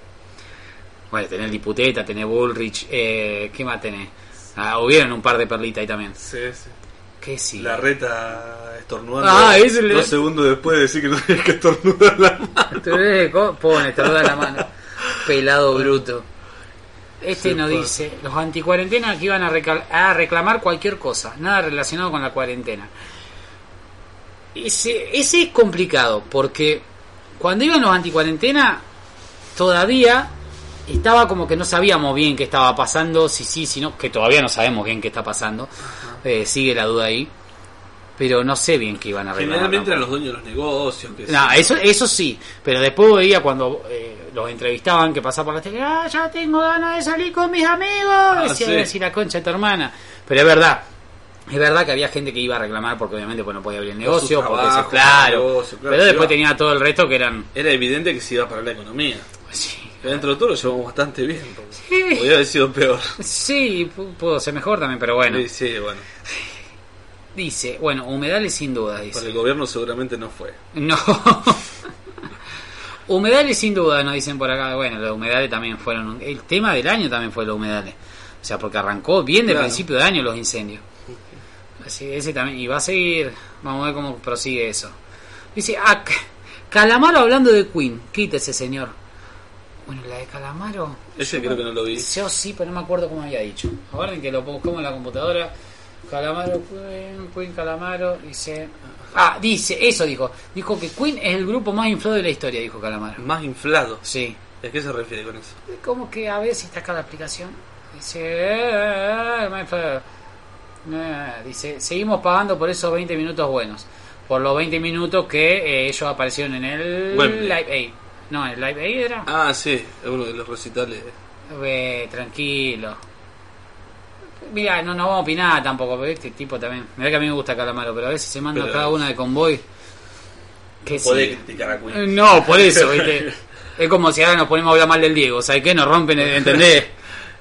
Bueno, tenés diputeta, tenés Bullrich. Eh, ¿Qué más tenés? Ah, hubieron un par de perlitas ahí también. Sí, sí. ¿Qué sí? La reta estornudando. Ah, le- Dos segundos después de decir que no tenía que estornudar la mano. Pone, [LAUGHS] te da la mano. Pelado bruto. Este Sí, nos pa. dice: Los anticuarentenas que iban a, a reclamar cualquier cosa, nada relacionado con la cuarentena. Ese, ese es complicado, porque cuando iban los anticuarentena, todavía estaba como que no sabíamos bien qué estaba pasando, si sí, si no, que todavía no sabemos bien qué está pasando. Eh, sigue la duda ahí. pero no sé bien qué iban a arreglar. Generalmente eran los dueños de los negocios. Que sí. eso, eso sí, pero después veía cuando eh, los entrevistaban que pasaba por la tele, ah, ya tengo ganas de salir con mis amigos, decía, sí. decir la concha de tu hermana. Pero es verdad, es verdad que había gente que iba a reclamar porque obviamente pues, no podía abrir el Por negocio, porque claro, negocio, claro, pero después tenía todo el resto que eran... Era evidente que se iba para la economía. Sí, dentro de todo lo llevamos bastante bien. Sí. Podría haber sido peor. sí, pu- pudo ser mejor también, pero bueno. Sí, sí, bueno. Dice, bueno, humedales sin duda, dice. Para el gobierno seguramente no fue. No. [LAUGHS] humedales sin duda, nos dicen por acá. Bueno, los humedales también fueron. El tema del año también fue los humedales. O sea, porque arrancó bien de Claro. principio de año los incendios. Así, ese también. Y va a seguir. Vamos a ver cómo prosigue eso. Dice, ah, Calamaro hablando de Queen. Quítese, señor. Bueno, la de Calamaro. Ese creo que no lo vi. Yo sí, pero no me acuerdo cómo había dicho. Ahora en que lo buscamos en la computadora. Calamaro, Queen, Queen Calamaro, dice... Ah, dice, eso dijo. Dijo que Queen es el grupo más inflado de la historia, dijo Calamaro. Más inflado. Sí. ¿A qué se refiere con eso? Como que a ver si está acá la aplicación. Dice... eh, más inflado. Eh, dice, seguimos pagando por esos 20 minutos buenos. Por los 20 minutos que eh, ellos aparecieron en el Wembley. Live Aid. No, el Live Aid era. Ah, sí, es uno de los recitales. Ve, tranquilo. Mira, no nos vamos a opinar tampoco, pero este tipo también. Mira que a mí me gusta Calamaro, pero a veces se manda Pero- cada una de convoy. Que Podés sí. criticar a Queen. No, por eso, ¿viste? Es como si ahora nos ponemos a hablar mal del Diego, ¿sabes qué? Nos rompen, ¿entendés? [LAUGHS]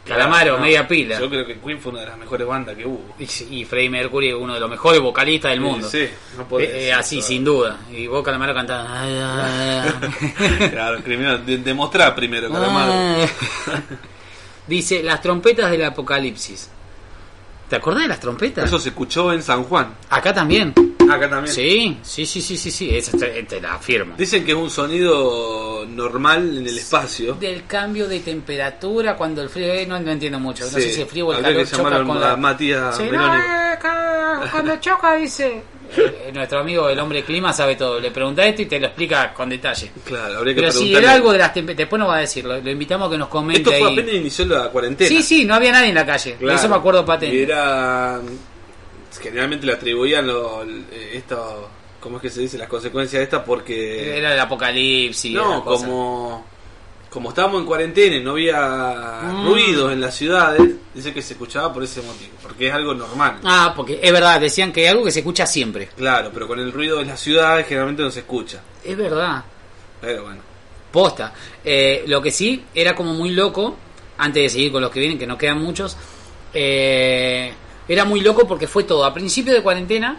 Calamaro, No, media pila. Yo creo que Queen fue una de las mejores bandas que hubo. Y, y Freddie Mercury es uno de los mejores vocalistas del mundo. Sí, no podés Eh, eh, así, sin duda. Y vos, Calamaro, cantando. [LAUGHS] Claro, criminal. De- demostrar primero, Calamaro. [LAUGHS] Dice, las trompetas del apocalipsis. ¿Te acordás de las trompetas? Eso se escuchó en San Juan. Acá también. Acá también. Sí, sí, sí, sí, sí, sí. Esa te, te la afirmo. Dicen que es un sonido normal en el espacio. Del cambio de temperatura cuando el frío... eh, no, no entiendo mucho. No Sí, sé si el frío o el habría calor que choca con a la... Matías Sí, no, eh, ca- cuando choca dice... Eh, nuestro amigo el hombre clima sabe todo. Le pregunta esto y te lo explica con detalle. Claro, habría que Pero si preguntarle. era algo de las temperaturas... Después nos va a decir. Lo, lo invitamos a que nos comente Esto fue ahí. apenas inició la cuarentena. Sí, sí, no había nadie en la calle. Claro. Eso me acuerdo Y patente. era. Generalmente le atribuían lo, eh, esto. ¿Cómo es que se dice? Las consecuencias de estas porque. Era el apocalipsis. no, como. Como estábamos en cuarentena y no había Mm. ruidos en las ciudades, dice que se escuchaba por ese motivo, porque es algo normal. Ah, porque es verdad, decían que es algo que se escucha siempre. Claro, pero con el ruido de las ciudades generalmente no se escucha. Es verdad. Pero bueno. Posta. Eh, lo que sí, era como muy loco, antes de seguir con los que vienen, que no quedan muchos, eh, era muy loco porque fue todo. A principio de cuarentena,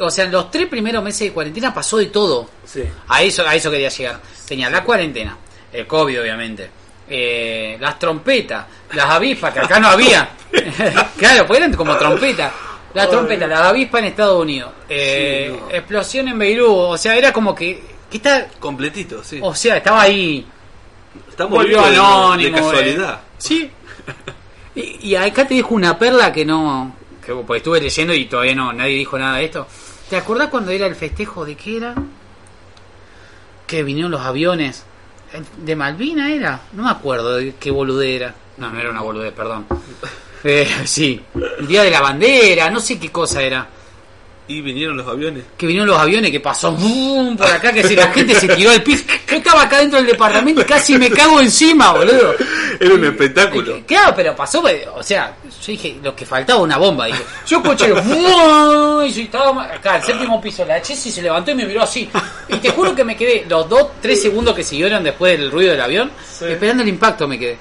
o sea, en los tres primeros meses de cuarentena pasó de todo. Sí. A eso, a eso quería llegar. Tenía la cuarentena, el COVID obviamente, eh, las trompetas, las avispas, que acá no había. [LAUGHS] claro, pues eran como trompetas. Las trompetas, las avispas en Estados Unidos. Eh, Sí, no. Explosión en Beirut. O sea, era como que... que está, Completito, sí. o sea, estaba ahí. Estamos Volvió de- anónimo. de casualidad. eh. Sí. [LAUGHS] Y, y acá te dejo una perla que no. Que pues estuve leyendo y todavía no, nadie dijo nada de esto. ¿Te acordás cuando era el festejo de qué era? Que vinieron los aviones. ¿De Malvina era? No me acuerdo de qué boludez era. No, no era una boludez, perdón. [LAUGHS] Eh, sí. El día de la bandera, no sé qué cosa era. Y vinieron los aviones. Que vinieron los aviones, que pasó boom, por acá, que si la gente se tiró al piso. Yo estaba acá dentro del departamento y casi me cago encima, boludo. Era un espectáculo. Claro, pero pasó, pues, o sea, yo dije, lo que faltaba una bomba, dije. Yo escuché, ¡mua! y yo estaba acá, el séptimo piso, la Chessy se levantó y me miró así. Y te juro que me quedé los dos, tres segundos que siguieron después del ruido del avión, esperando el impacto me quedé.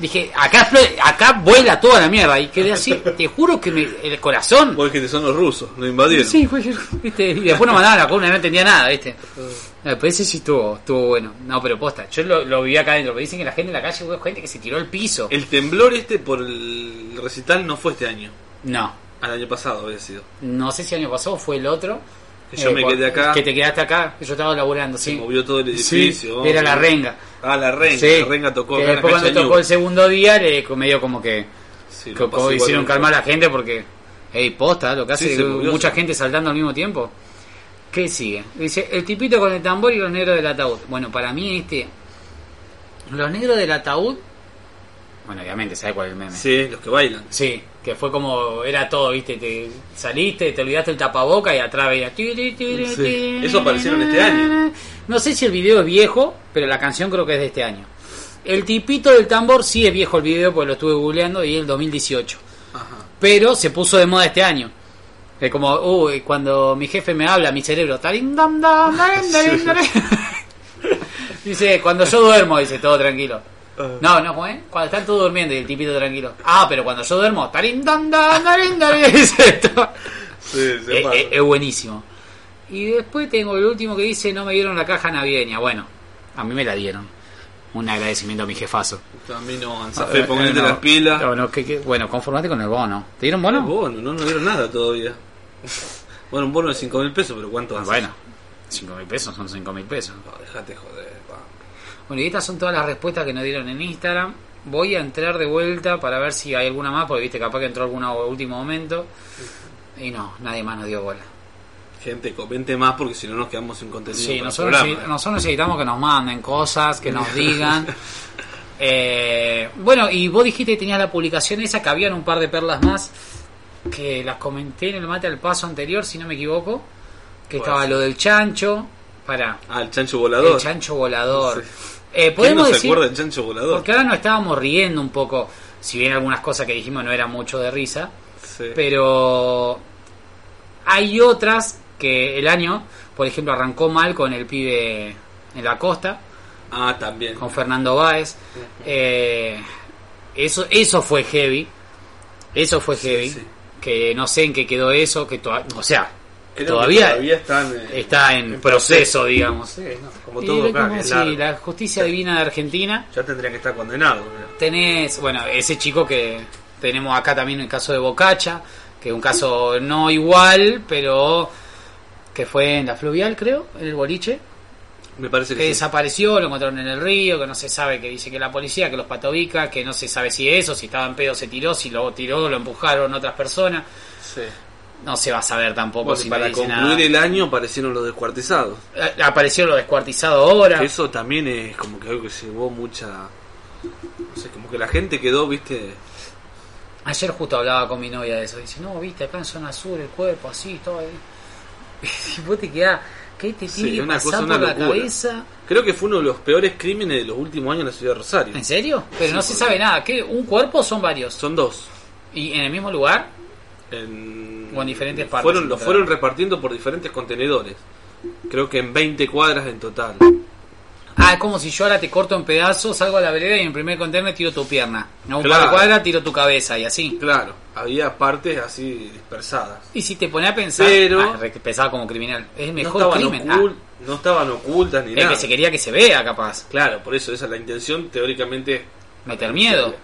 Dije, acá, acá vuela toda la mierda. Y quedé así, te juro que me, el corazón. Vos dijiste, son los rusos, nos invadieron. Sí, fue, ¿viste? Y después nos mandaban la columna y no entendía nada, ¿viste? No, pero ese sí estuvo, estuvo bueno. No, pero posta, yo lo, lo viví acá adentro. Me dicen que la gente en la calle hubo gente que se tiró al piso. El temblor este por el recital no fue este año. No, Al año pasado había sido. no sé si el año pasado fue el otro. Eh, Que yo me por- quedé acá. Que te quedaste acá, que yo estaba laburando, Se sí. movió todo el Sí, edificio. era la renga. Ah, la renga. Sí. La renga tocó Que después cuando tocó el segundo día, le medio como que Sí, como hicieron calmar a la gente porque, hey, posta, lo que hace Sí, se mucha se- gente saltando al mismo tiempo. ¿Qué sigue? Dice, el tipito con el tambor y los negros del ataúd. Bueno, para mí este... Los negros del ataúd... Bueno, obviamente, ¿sabes cuál es el meme? Sí, los que bailan. Sí, Que fue como, era todo, viste, te saliste, te olvidaste el tapaboca y atrás veía... tiri, tiri, Sí. Eso aparecieron este año. No sé si el video es viejo, pero la canción creo que es de este año. El tipito del tambor sí es viejo el video, porque lo estuve googleando y es el 2018. Ajá. Pero se puso de moda este año. Es como, uy, cuando mi jefe me habla, mi cerebro, darin. [LAUGHS] [LAUGHS] Dice, cuando yo duermo, dice, todo tranquilo. No, no, ¿cómo es? Cuando están todos durmiendo y el tipito tranquilo. Ah, pero cuando yo duermo, tarin, dam, dam, darin, darin, dice [LAUGHS] esto. Sí, se Eh, pasa. eh, Es buenísimo. Y después tengo el último que dice, no me dieron la caja navideña. Bueno, a mí me la dieron. Un agradecimiento a mi jefazo. A mí no, Anzafé, Eh, ponete no. las pilas. No, no, que- que- bueno, conformate con el bono. ¿Te dieron bono? bono, no nos dieron nada todavía. Bueno, un bono de 5 mil pesos, pero ¿cuánto Ah, hace? bueno, 5 mil pesos son 5 mil pesos. No, dejate joder. Bueno, y estas son todas las respuestas que nos dieron en Instagram. Voy a entrar de vuelta para ver si hay alguna más, porque viste, capaz que entró alguna último momento. Y no, nadie más nos dio bola. Gente, comente más porque si no nos quedamos sin contenido. Sí, para nosotros, nosotros necesitamos que nos manden cosas, que nos [LAUGHS] digan. Eh, bueno, y vos dijiste que tenías la publicación esa, que habían un par de perlas más, que las comenté en el mate al paso anterior, si no me equivoco, que estaba lo del chancho, para Ah, el chancho volador. el chancho volador. Sí. Eh, ¿Quién podemos no se decir, acuerda del chancho volador? porque ahora nos estábamos riendo un poco, si bien algunas cosas que dijimos no eran mucho de risa, Sí. pero hay otras que el año, por ejemplo, arrancó mal con el pibe en la costa, Ah, también. con Fernando Báez. Eh, eso, eso fue heavy. Eso fue heavy. sí. Que no sé en qué quedó eso, que o sea, Creo todavía, todavía están, eh, está en proceso, digamos. Sí, no, como todo como si largo. la justicia divina de Argentina Ya tendría que estar condenado. mira. tenés, bueno, ese chico que tenemos acá también el caso de Bocacha, que es un caso no igual, pero que fue en la fluvial, creo, en el boliche, Me parece que que sí. desapareció, lo encontraron en el río, que no se sabe, que dice que la policía, que los patobica, que no se sabe si eso, si estaba en pedo se tiró, si lo tiró, lo empujaron otras personas, Sí. No se va a saber tampoco Bueno, si para dice concluir nada. el año aparecieron los descuartizados. Eh, Apareció lo descuartizado ahora. Que Eso también es como que algo que llevó mucha. No sé, como que la gente quedó, viste. Ayer justo hablaba con mi novia de eso. Dice, no, viste, acá en zona sur el cuerpo así, todo ahí. [LAUGHS] Y vos te quedás, ¿qué te Sí, una cosa, una la cabeza? Creo que fue uno de los peores crímenes de los últimos años en la ciudad de Rosario. ¿En serio? Pero Sí, no se sabe nada. ¿Qué? ¿Un cuerpo o son varios? Son dos. ¿Y en el mismo lugar? En, O en diferentes partes Fueron, encontraron. fueron repartiendo por diferentes contenedores. Creo que en 20 cuadras en total. Ah, es como si yo ahora te corto en pedazos, salgo a la vereda y en el primer contenedor tiro tu pierna. No, un par Claro. de cuadras tiro tu cabeza y así. Claro, había partes así dispersadas. Y si te pones a pensar, Pero- ah, pensaba como criminal, es el No mejor crimen. ocul- Ah, no estaban ocultas ni nada. que se quería que se vea, capaz. Claro, por eso esa es la intención, teóricamente. Meter miedo.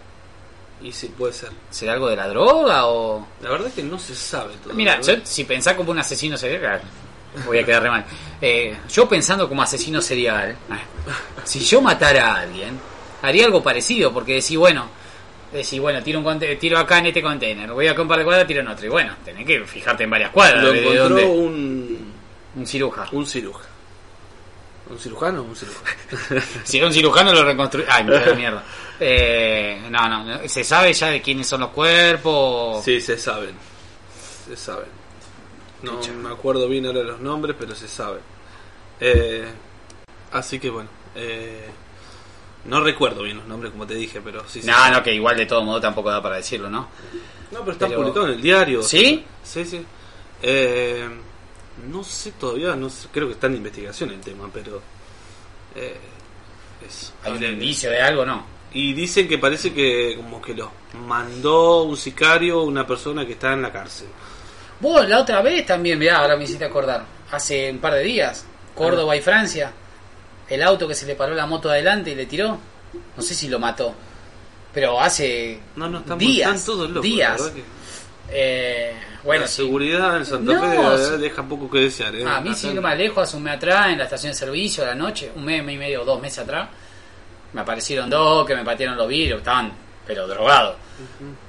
Y sí, puede ser. ¿Será algo de la droga o...? La verdad es que no se sabe todo. Mira, yo, si pensás como un asesino serial, voy a quedar re mal. Eh, yo pensando como asesino serial, eh, si yo matara a alguien, haría algo parecido, porque decir, bueno, decir, bueno, tiro, un tiro acá en este container, voy acá un par de cuadras, tiro en otro. Y bueno, tenés que fijarte en varias cuadras. Lo de encontró dónde- un, Un ciruja. un cirujano. ¿Un cirujano un cirujano? [LAUGHS] Si era un cirujano lo reconstruyó. Ay, me mierda. Eh, no, no, no, ¿se sabe ya de quiénes son los cuerpos? Sí, se saben. Se saben. No me acuerdo bien ahora los nombres, pero se saben. Eh, así que bueno. eh, no recuerdo bien los nombres, como te dije, pero sí se No, no, que igual de todo modo tampoco da para decirlo, ¿no? No, pero está Pero- publicado en el diario. ¿Sí? Sí, sí. Eh, no sé todavía, no sé, creo que está en investigación el tema, pero... Eh, eso. ¿Hay un Eh, indicio de algo no? Y dicen que parece que como que lo mandó un sicario, una persona que está en la cárcel. Vos la otra vez también, mirá, ahora me hiciste acordar. Hace un par de días, Córdoba Ah. y Francia, el auto que se le paró la moto adelante y le tiró. No sé si lo mató, pero hace No, no, están, días, están todos locos. días. que Eh, bueno, la sí. seguridad en Santa No, Fe de- sí. deja poco que desear. ¿eh? Ah, a mí ir en- más lejos, hace un mes atrás, en la estación de servicio a la noche, un mes, y medio, dos meses atrás, me aparecieron dos que me patearon los vidrios, estaban, pero drogados.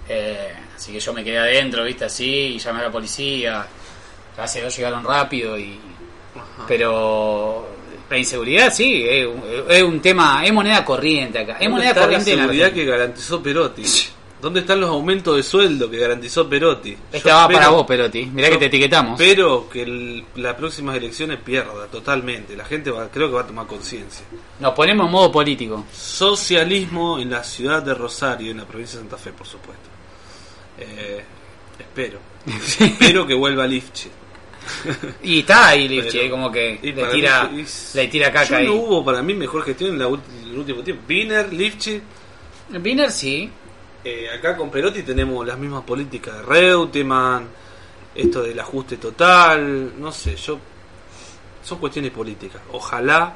Eh, así que yo me quedé adentro, viste, así, y llamé a la policía. Gracias a Dios llegaron rápido y... Pero la inseguridad sí, es, un- es un tema, es moneda corriente acá. Es ¿Dónde moneda está la corriente en seguridad Argentina. que garantizó Perotti. [LAUGHS] ¿Dónde están los aumentos de sueldo que garantizó Perotti? Yo Esta va espero- para vos, Perotti. Mirá que te etiquetamos. Espero que el- las próximas elecciones pierda totalmente. La gente va, creo que va a tomar conciencia. Nos ponemos en modo político. Socialismo en la ciudad de Rosario, en la provincia de Santa Fe, por supuesto. Eh, espero. [LAUGHS] espero que vuelva Lifchi. Y está ahí Lifchi, Pero- eh, como que y le para tira, mí es- le tira caca ahí. no hubo para mí mejor gestión en la el último tiempo. Wiener, Lifchi. Wiener sí. Acá con Perotti tenemos las mismas políticas de Reutemann, esto del ajuste total, no sé, yo son cuestiones políticas. Ojalá,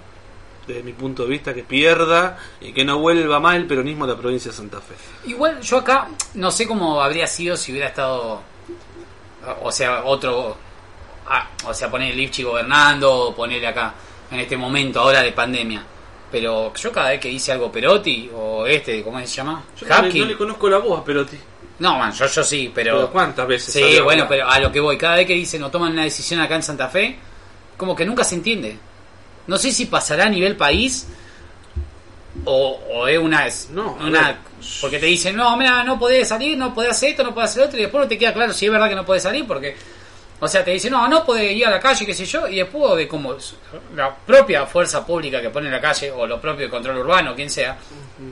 desde mi punto de vista, que pierda y que no vuelva más el peronismo a la provincia de Santa Fe. Igual yo acá no sé cómo habría sido si hubiera estado, o sea, otro, ah, o sea, poner Lifchi gobernando o ponerle acá en este momento ahora de pandemia. Pero yo cada vez que dice algo Perotti o este, ¿cómo se llama? Yo no le, Hapkin. no le conozco la voz a Perotti. No, man, yo, yo sí, pero... Pero ¿cuántas veces? Sí, bueno, pero a lo que voy, cada vez que dicen o toman una decisión acá en Santa Fe, como que nunca se entiende. No sé si pasará a nivel país o, o es una... No, una porque te dicen, no, mira, no podés salir, no podés hacer esto, no podés hacer otro, y después no te queda claro si es verdad que no podés salir, porque... O sea, te dicen, no, no podés ir a la calle, qué sé yo, y después de como la propia fuerza pública que pone en la calle, o lo propio de control urbano, quien sea,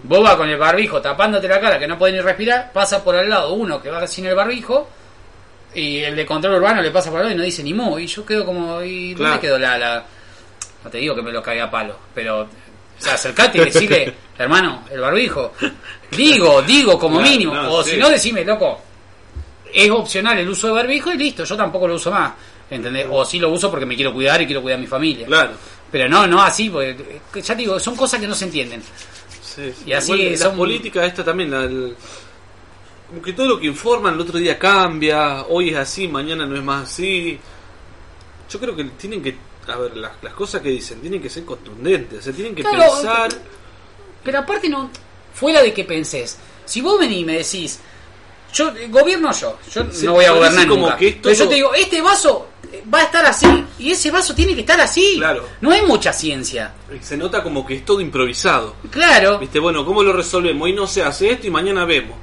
vos vas con el barbijo tapándote la cara, que no podés ni respirar, pasa por al lado uno que va sin el barbijo, y el de control urbano le pasa por al lado y no dice ni mu, y yo quedo como, ¿y dónde Claro. quedó la, la...? No te digo que me lo cague a palo, pero... O sea, acercate y decirle, [LAUGHS] hermano, el barbijo. Digo, digo como Claro, mínimo. no, o sí. si no, decime, loco, es opcional el uso de barbijo y listo, yo tampoco lo uso más. ¿Entendés? O sí lo uso porque me quiero cuidar y quiero cuidar a mi familia. Claro. Pero no, no así, porque eh, ya te digo, son cosas que no se entienden. Sí, sí. Y así Igual, son- La política esta también, la- el- como que todo lo que informan el otro día cambia, hoy es así, mañana no es más así. Yo creo que tienen que, a ver, las, las cosas que dicen tienen que ser contundentes, o sea, tienen que Claro, pensar... Pero aparte no, fuera de que pensés, si vos venís y me decís, yo gobierno yo, yo Sí, no voy a gobernar como nunca. que Pero yo te digo, este vaso eh, va a estar así y ese vaso tiene que estar así. Claro. No hay mucha ciencia. Se nota como que es todo improvisado. Claro. Viste, bueno, ¿cómo lo resolvemos? Hoy no se hace esto y mañana vemos.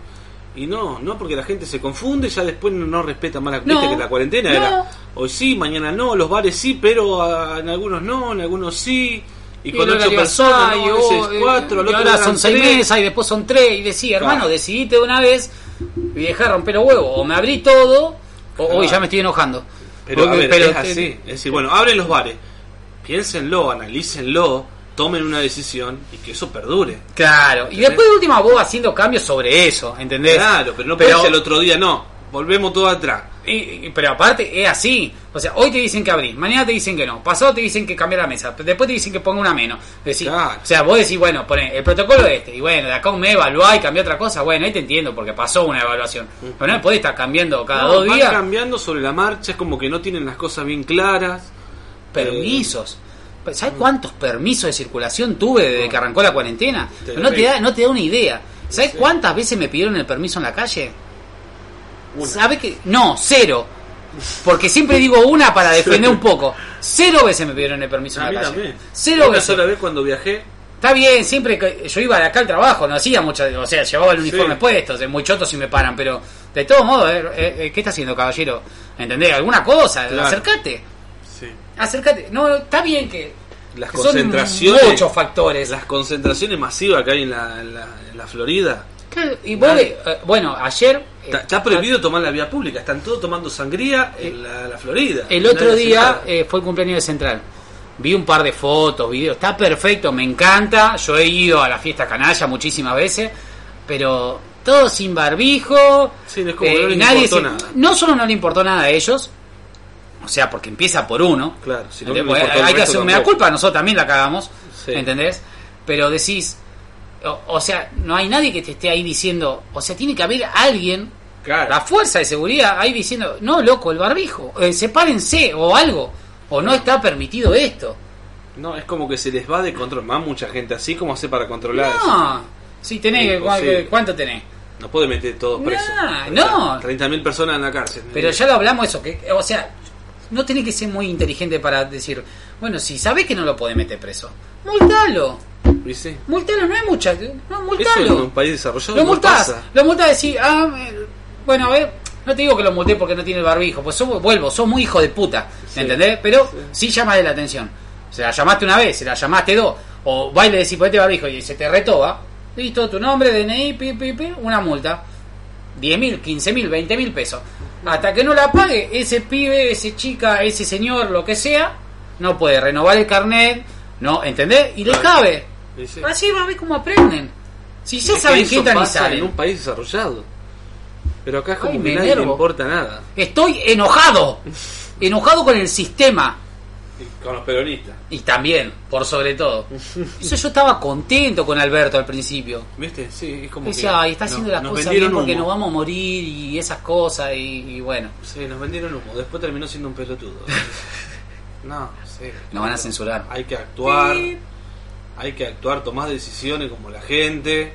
Y no, no, porque la gente se confunde, ya después no, respeta más la, No, que la cuarentena no. era hoy sí, mañana no, los bares sí, pero ah, en algunos no, en algunos sí. Y, con el ocho personas, veces oh, cuatro, y ahora son seis mesas y después son tres. Y decía, hermano, Claro. decidite de una vez y dejá de romper los huevos. O me abrí todo, o hoy ya me estoy enojando. Pero, a Porque- ver, pero es así. Es decir, bueno, abren los bares, piénsenlo, analícenlo, tomen una decisión y que eso perdure. Claro. Y después de última vos haciendo cambios sobre eso, ¿entendés? Claro, pero no puede ser el otro día, no. Volvemos todo atrás. Y- y- pero aparte es así. O sea, hoy te dicen que abrís, mañana te dicen que no, pasado te dicen que cambia la mesa, después te dicen que ponga una menos. Decís, Claro. O sea, vos decís, bueno, poné el protocolo es este, y bueno, de acá un mes evaluá y cambió otra cosa, bueno, ahí te entiendo porque pasó una evaluación. Pero no podés estar cambiando cada No, dos van días cambiando sobre la marcha, es como que no tienen las cosas bien claras. permisos. ¿Sabes cuántos permisos de circulación tuve desde que arrancó la cuarentena? Te no, te da, no te da una idea. ¿Sabes cuántas veces me pidieron el permiso en la calle? Una. ¿Sabe que? No, cero. Porque siempre digo una para defender un poco. Cero veces me pidieron el permiso A en la calle. también. Cero Una sola vez cuando viajé, Está bien, siempre que yo iba de acá al trabajo, no hacía mucho, o sea, llevaba el uniforme Sí. puesto, es muy choto si me paran, pero de todos modos, eh, eh, eh, ¿qué está haciendo, caballero? ¿Entendés? ¿Alguna cosa? Claro. Acércate, sí. acércate. No, está bien que las que son concentraciones, muchos factores. las concentraciones masivas que hay en la, en la, en la Florida. Claro, Y vos, Nadie- eh, bueno, ayer... eh, Está, está prohibido tomar la vía pública, están todos tomando sangría en la, la Florida. El otro Nadie hace día nada. eh, fue el cumpleaños de Central. Vi un par de fotos, videos. Está perfecto, me encanta. Yo he ido a la fiesta canalla muchísimas veces. Pero todo sin barbijo. Sí, es como eh, que no les nadie importó se- nada. no solo no le importó nada a ellos. O sea, porque empieza por uno. Claro, si no, ¿entendés? no le Porque importó el hay que resto hacer una tampoco. culpa, nosotros también la cagamos. Sí. ¿Entendés? Pero decís. O, o sea, no hay nadie que te esté ahí diciendo. O sea, tiene que haber alguien Claro. la fuerza de seguridad ahí diciendo, no, loco, el barbijo, eh, sepárense o algo, o no está permitido esto. No, es como que se les va de control. Más mucha gente así, como hace para controlar? No, si tenés, que- Imposible. ¿cuánto tenés? No puede meter todos presos. No, no. 30.000 personas en la cárcel. Pero ya lo hablamos eso, que, o sea, no tenés que ser muy inteligente para decir, bueno, si sabés que no lo podés meter preso, multalo. Y sí. Multalo, no hay mucha. No, Eso en multalo. un país desarrollado Lo no multás. pasa. Lo multás decís, ah, eh, bueno, a ver, no te digo que lo multé porque no tiene el barbijo, pues sos, vuelvo, sos muy hijo de puta, Sí. ¿entendés? Pero sí, llamas la atención. Se la llamaste una vez, se la llamaste dos, o va y le decís ponete barbijo y se te retoba, listo, tu nombre, DNI, pi, pi, pi, una multa. 10 mil, 15 mil, 20 mil pesos. Hasta que no la pague, ese pibe, ese chica, ese señor, lo que sea, no puede renovar el carnet, no, ¿entendés? Y le Claro. cabe. Así va a ver cómo aprenden. Si ya Es que saben eso que entran y pasa salen. en un país desarrollado. Pero acá es como Ay, que me nadie le enervo. importa nada. Estoy enojado. [LAUGHS] Enojado con el sistema. Y con los peronistas. Y también, por sobre todo. [LAUGHS] Eso yo estaba contento con Alberto al principio. ¿Viste? Sí, es como Decía, que. ay, está no- haciendo las nos cosas bien vendieron porque humo. nos vamos a morir y esas cosas y, y bueno. Sí, nos vendieron humo. Después terminó siendo un pelotudo. [LAUGHS] no, sí. Nos van a censurar. Hay que actuar. Hay que actuar, tomar decisiones como la gente.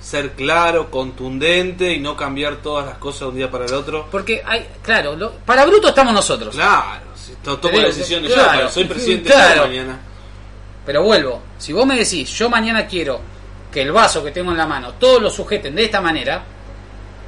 Ser claro, contundente y no cambiar todas las cosas de un día para el otro. Porque hay, claro, lo- para bruto estamos nosotros. Claro, si to- tomo Pero, decisiones claro, yo, soy presidente claro. yo mañana. Pero vuelvo, si vos me decís, yo mañana quiero que el vaso que tengo en la mano, todos lo sujeten de esta manera,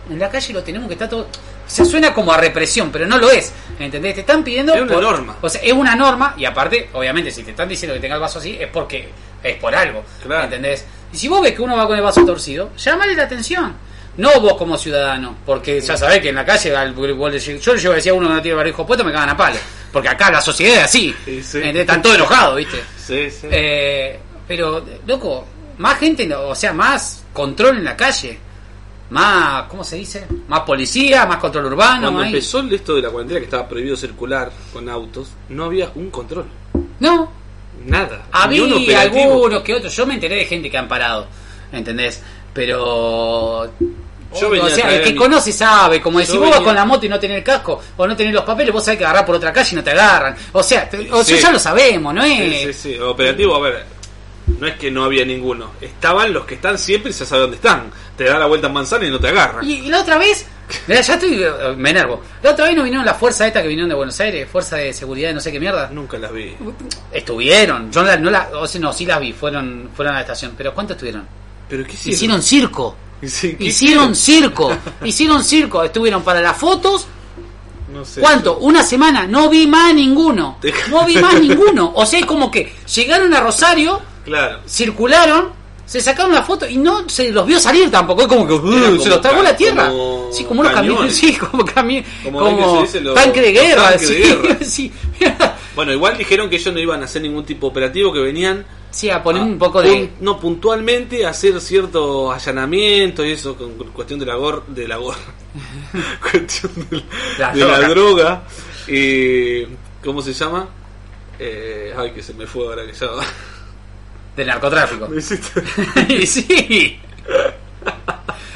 en la calle lo tenemos que estar todo... Se suena como a represión, pero no lo es. ¿Entendés? Te están pidiendo... Es una norma. O sea, es una norma y aparte, obviamente, si te están diciendo que tenga el vaso así, es porque es por algo. Claro. ¿Entendés? Y si vos ves que uno va con el vaso torcido, llamale la atención. No vos como ciudadano, porque ya sabés que en la calle, al- vos le- yo le llevo a decir a uno que no tiene barbijo puesto, me cagan a palo. Porque acá la sociedad es así. Sí. Están todos enojados, ¿viste? Sí, sí. Eh, pero, loco, más gente, o sea, más control en la calle. Más, ¿cómo se dice? Más policía, más control urbano. Cuando empezó esto de la cuarentena que estaba prohibido circular con autos, no había un control. No, Nada. Había algunos que otros. Yo me enteré de gente que han parado, ¿entendés? Pero... Yo o sea, el que mi- conoce sabe, como decir, Yo vos vas con la moto y no tenés el casco, o no tenés los papeles, vos sabés que agarrar por otra calle y no te agarran. O sea, te- o sea, ya lo sabemos, ¿no es? Sí, sí, sí. Operativo, a ver. No es que no había ninguno. Estaban los que están siempre y se sabe dónde están. Te da la vuelta en manzana y no te agarran. Y, y la otra vez, [LAUGHS] ya estoy, eh, me enervo. La otra vez no vinieron la fuerza esta que vinieron de Buenos Aires, fuerza de seguridad de no sé qué mierda. Nunca las vi. Estuvieron, yo no la, no la- o sea, no, sí las vi, fueron, fueron a la estación, pero ¿cuánto estuvieron? ¿Pero qué hicieron? Hicieron circo, [LAUGHS] Sí, ¿qué hicieron circo, [LAUGHS] hicieron circo, estuvieron para las fotos, No sé. ¿cuánto? Una semana, no vi más ninguno, no vi más ninguno, o sea, es como que llegaron a Rosario, Claro. circularon, se sacaron la foto y no se los vio salir tampoco. Es como que uh, como se los tragó la tierra. como sí, como unos camiones. [LAUGHS] Sí, como camiones. Como Como, ven que se dice los- tanque de guerra. tanques de sí, guerra. [LAUGHS] sí. [LAUGHS] Bueno, igual dijeron que ellos no iban a hacer ningún tipo de operativo, que venían Sí, a poner a un poco de. no puntualmente a hacer ciertos allanamientos y eso con con cuestión de la gor de la gor cuestión de la, La de la droga. y cómo se llama eh, ay que se me fue ahora que ya del narcotráfico. [LAUGHS] Me hiciste- [LAUGHS] y sí.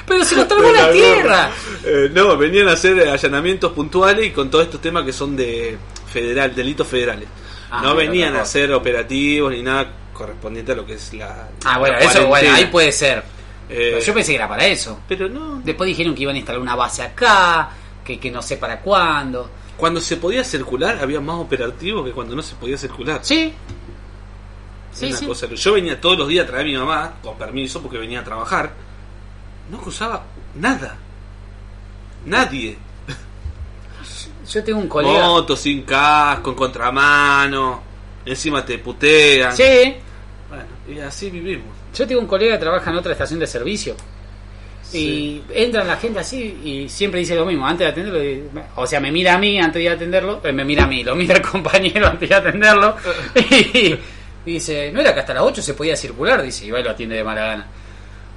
Pero se los tragó la tierra. Eh, no venían a hacer allanamientos puntuales y con todos estos temas que son de federal delitos federales Ah, no venían a hacer operativos ni nada correspondiente a lo que es la Ah, bueno, la eso, bueno, ahí puede ser. Eh, Pero yo pensé que era para eso. pero no Después dijeron que iban a instalar una base acá, que, que no sé para cuándo. Cuando se podía circular había más operativos que cuando no se podía circular. Sí. Sí, una sí. cosa. Yo venía todos los días a traer a mi mamá, con permiso, porque venía a trabajar. No cruzaba nada. Nadie. [LAUGHS] Yo tengo un colega. Moto, sin casco, en contramano. Encima te putean. Sí. Bueno, y así vivimos. Yo tengo un colega que trabaja en otra estación de servicio. Y entra la gente así y siempre dice lo mismo. Antes de atenderlo, o sea, me mira a mí antes de atenderlo. eh, me mira a mí, lo mira el [LAUGHS] compañero antes de atenderlo. [LAUGHS] y, dice: No era que hasta las 8 se podía circular. Dice, y va y lo atiende de mala gana.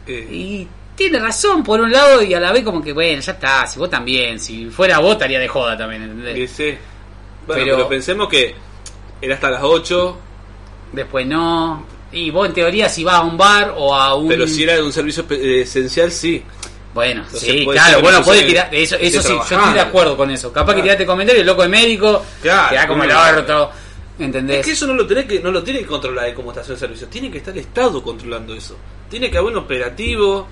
Eh, Y tiene razón por un lado y a la vez, como que, bueno, ya está. Si vos también, si fuera vos, estaría de joda también. ¿entendés? y sí. Bueno, Pero- pero... pensemos que era hasta las 8, Después no. Y vos, en teoría, si vas a un bar o a un. pero si era de un servicio eh, esencial, sí. Bueno, Entonces sí, claro, bueno, se- tirar, eso, eso sí, yo estoy de acuerdo con eso. Capaz que tiraste comentario, el loco de médico, Claro, queda como el claro. Es que eso no lo tiene que no lo tiene que controlar como estación de servicio, tiene que estar el Estado controlando eso. Tiene que haber un operativo,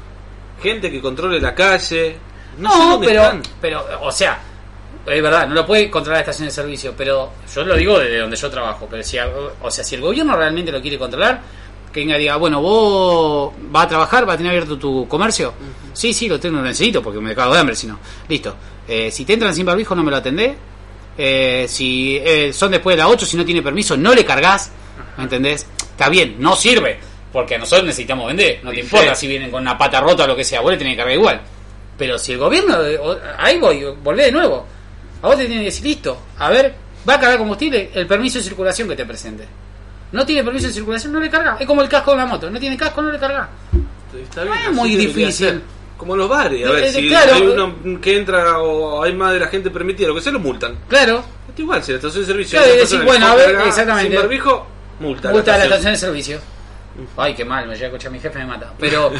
gente que controle la calle. No, sé No, dónde pero, están. pero, o sea, es verdad, no lo puede controlar la estación de servicio, pero yo lo digo desde donde yo trabajo, pero si, o sea, si el gobierno realmente lo quiere controlar, que venga y diga, bueno, vos vas a trabajar, vas a tener abierto tu comercio. Sí, sí, lo tengo, lo necesito porque me cago de hambre, si no. Listo. Eh, si te entran sin barbijo, no me lo atendés. Eh, si eh, son después de las 8, si no tiene permiso, no le cargas. ¿Me entendés? Está bien, no sirve. Porque nosotros necesitamos vender. No te importa si vienen con una pata rota o lo que sea. Vos le tenés que cargar igual. Pero si el gobierno, eh, ahí voy, volvé de nuevo. A vos te tiene que decir, listo, a ver, va a cargar combustible, el permiso de circulación que te presente. No tiene permiso de circulación, no le carga. Es como el casco de la moto, no tiene casco, no le carga. Está bien, No es muy difícil. Como los bares, a Eh, ver, eh, si claro. hay uno que entra o hay más de la gente permitida, lo que sea, lo multan. Claro, Está igual, si la estación de servicio Claro, y que bueno, a ver, exactamente. Sin barbijo, multa. multa la estación. de servicio. Ay, qué mal, me llega a escuchar mi jefe, me mata. Pero,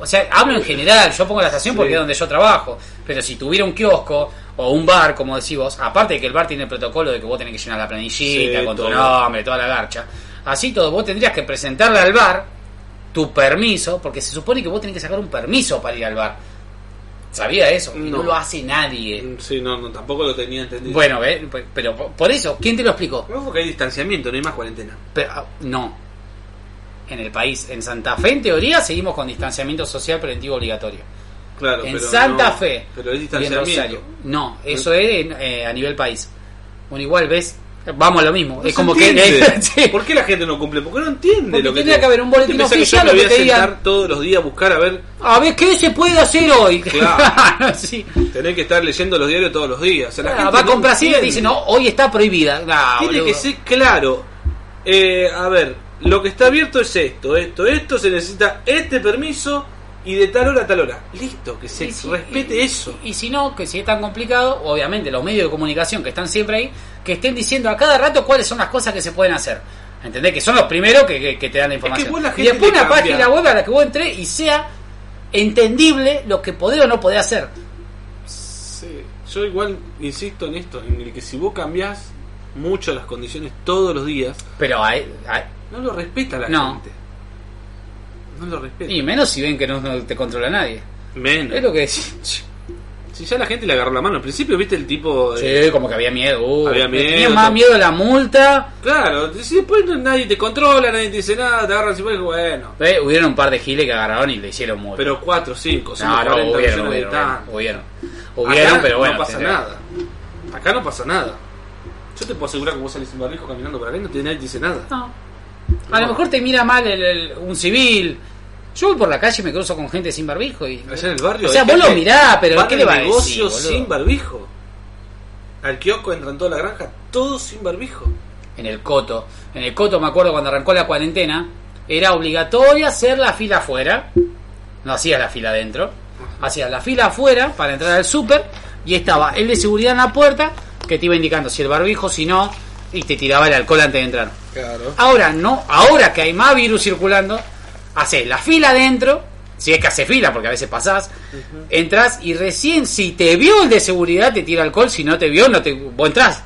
o sea, hablo en general, yo pongo la estación porque es donde yo trabajo. Pero si tuviera un kiosco o un bar, como decís vos, aparte de que el bar tiene el protocolo de que vos tenés que llenar la planillita Sí, con tu nombre, toda la garcha. Así todo, vos tendrías que presentarle al bar tu permiso, porque se supone que vos tenés que sacar un permiso para ir al bar. ¿Sabía eso? Y no, No. lo hace nadie. Mm, Sí, no, no, tampoco lo tenía entendido. Bueno, ¿ves? pero por eso, ¿quién te lo explicó? No, porque hay distanciamiento, no hay más cuarentena. Pero, ah, no. En el país, en Santa Fe, en teoría, seguimos con distanciamiento social preventivo obligatorio. Claro, en pero Santa no, Fe Pero es y en Rosario. distanciamiento. No, eso es en, eh, a nivel país. Bueno, igual ves, vamos a lo mismo. No es como entiende. [LAUGHS] que. ¿Por qué la gente no cumple? Porque no entiende Porque lo que tendría te- que haber un boletín ¿Te pensás oficial que yo me voy a digan- todos los días a buscar a ver, A ver, ¿qué se puede hacer hoy? Claro. [LAUGHS] sí. tener que estar leyendo los diarios todos los días. O sea, la Ah, gente va a no comprar cine y dice, no, hoy está prohibida. Nah, Tiene boludo. que ser claro. Eh, a ver, lo que está abierto es esto, esto, esto, se necesita este permiso y de tal hora a tal hora. Listo, que se si- respete y- eso. Y, si no, que si es tan complicado, obviamente los medios de comunicación que están siempre ahí, que estén diciendo a cada rato cuáles son las cosas que se pueden hacer. ¿Entendés? Que son los primeros que, que- que te dan la información. vos la y después una cambia. página web a la que vos entrés y sea entendible lo que podés o no podés hacer. Sí, Yo igual insisto en esto, en el que si vos cambiás mucho las condiciones todos los días, Pero hay, hay- no lo respeta la No. gente. No lo respeta. y menos si ven que no, no te controla nadie. Menos. Es lo que decís. [LAUGHS] Si ya la gente le agarró la mano. Al principio, viste el tipo. de- Sí, como que había miedo. uh, Había miedo, Tenía más miedo de la multa. Claro, si después no- nadie te controla, nadie te dice nada, te agarran así, pues, bueno. Eh, hubieron un par de giles que agarraron y le hicieron multa. Pero 4, 5, no, no, 40 hubieron, de hubieron, hubieron. Hubieron, Acá pero bueno. no pasa nada. Acá no pasa nada. Yo te puedo asegurar que vos salís sin barbijo caminando por acá y no te, nadie te dice nada. No. A lo mejor te mira mal el- el- un civil. Yo voy por la calle y me cruzo con gente sin barbijo y. Allá en el barrio. O sea, vos lo mirás, pero ¿qué le va a decir? sin barbijo. Al kiosco entran toda la granja, todos sin barbijo. En el coto. En el coto me acuerdo cuando arrancó la cuarentena. Era obligatorio hacer la fila afuera. No hacías la fila adentro. Hacías la fila afuera para entrar al súper. Y estaba el de seguridad en la puerta que te iba indicando si el barbijo, si no. Y te tiraba el alcohol antes de entrar. Claro. Ahora no, ahora que hay más virus circulando, haces la fila adentro, si es que hace fila, porque a veces pasás, entras y recién si te vio el de seguridad te tira alcohol, si no te vio, no te, vos entrás.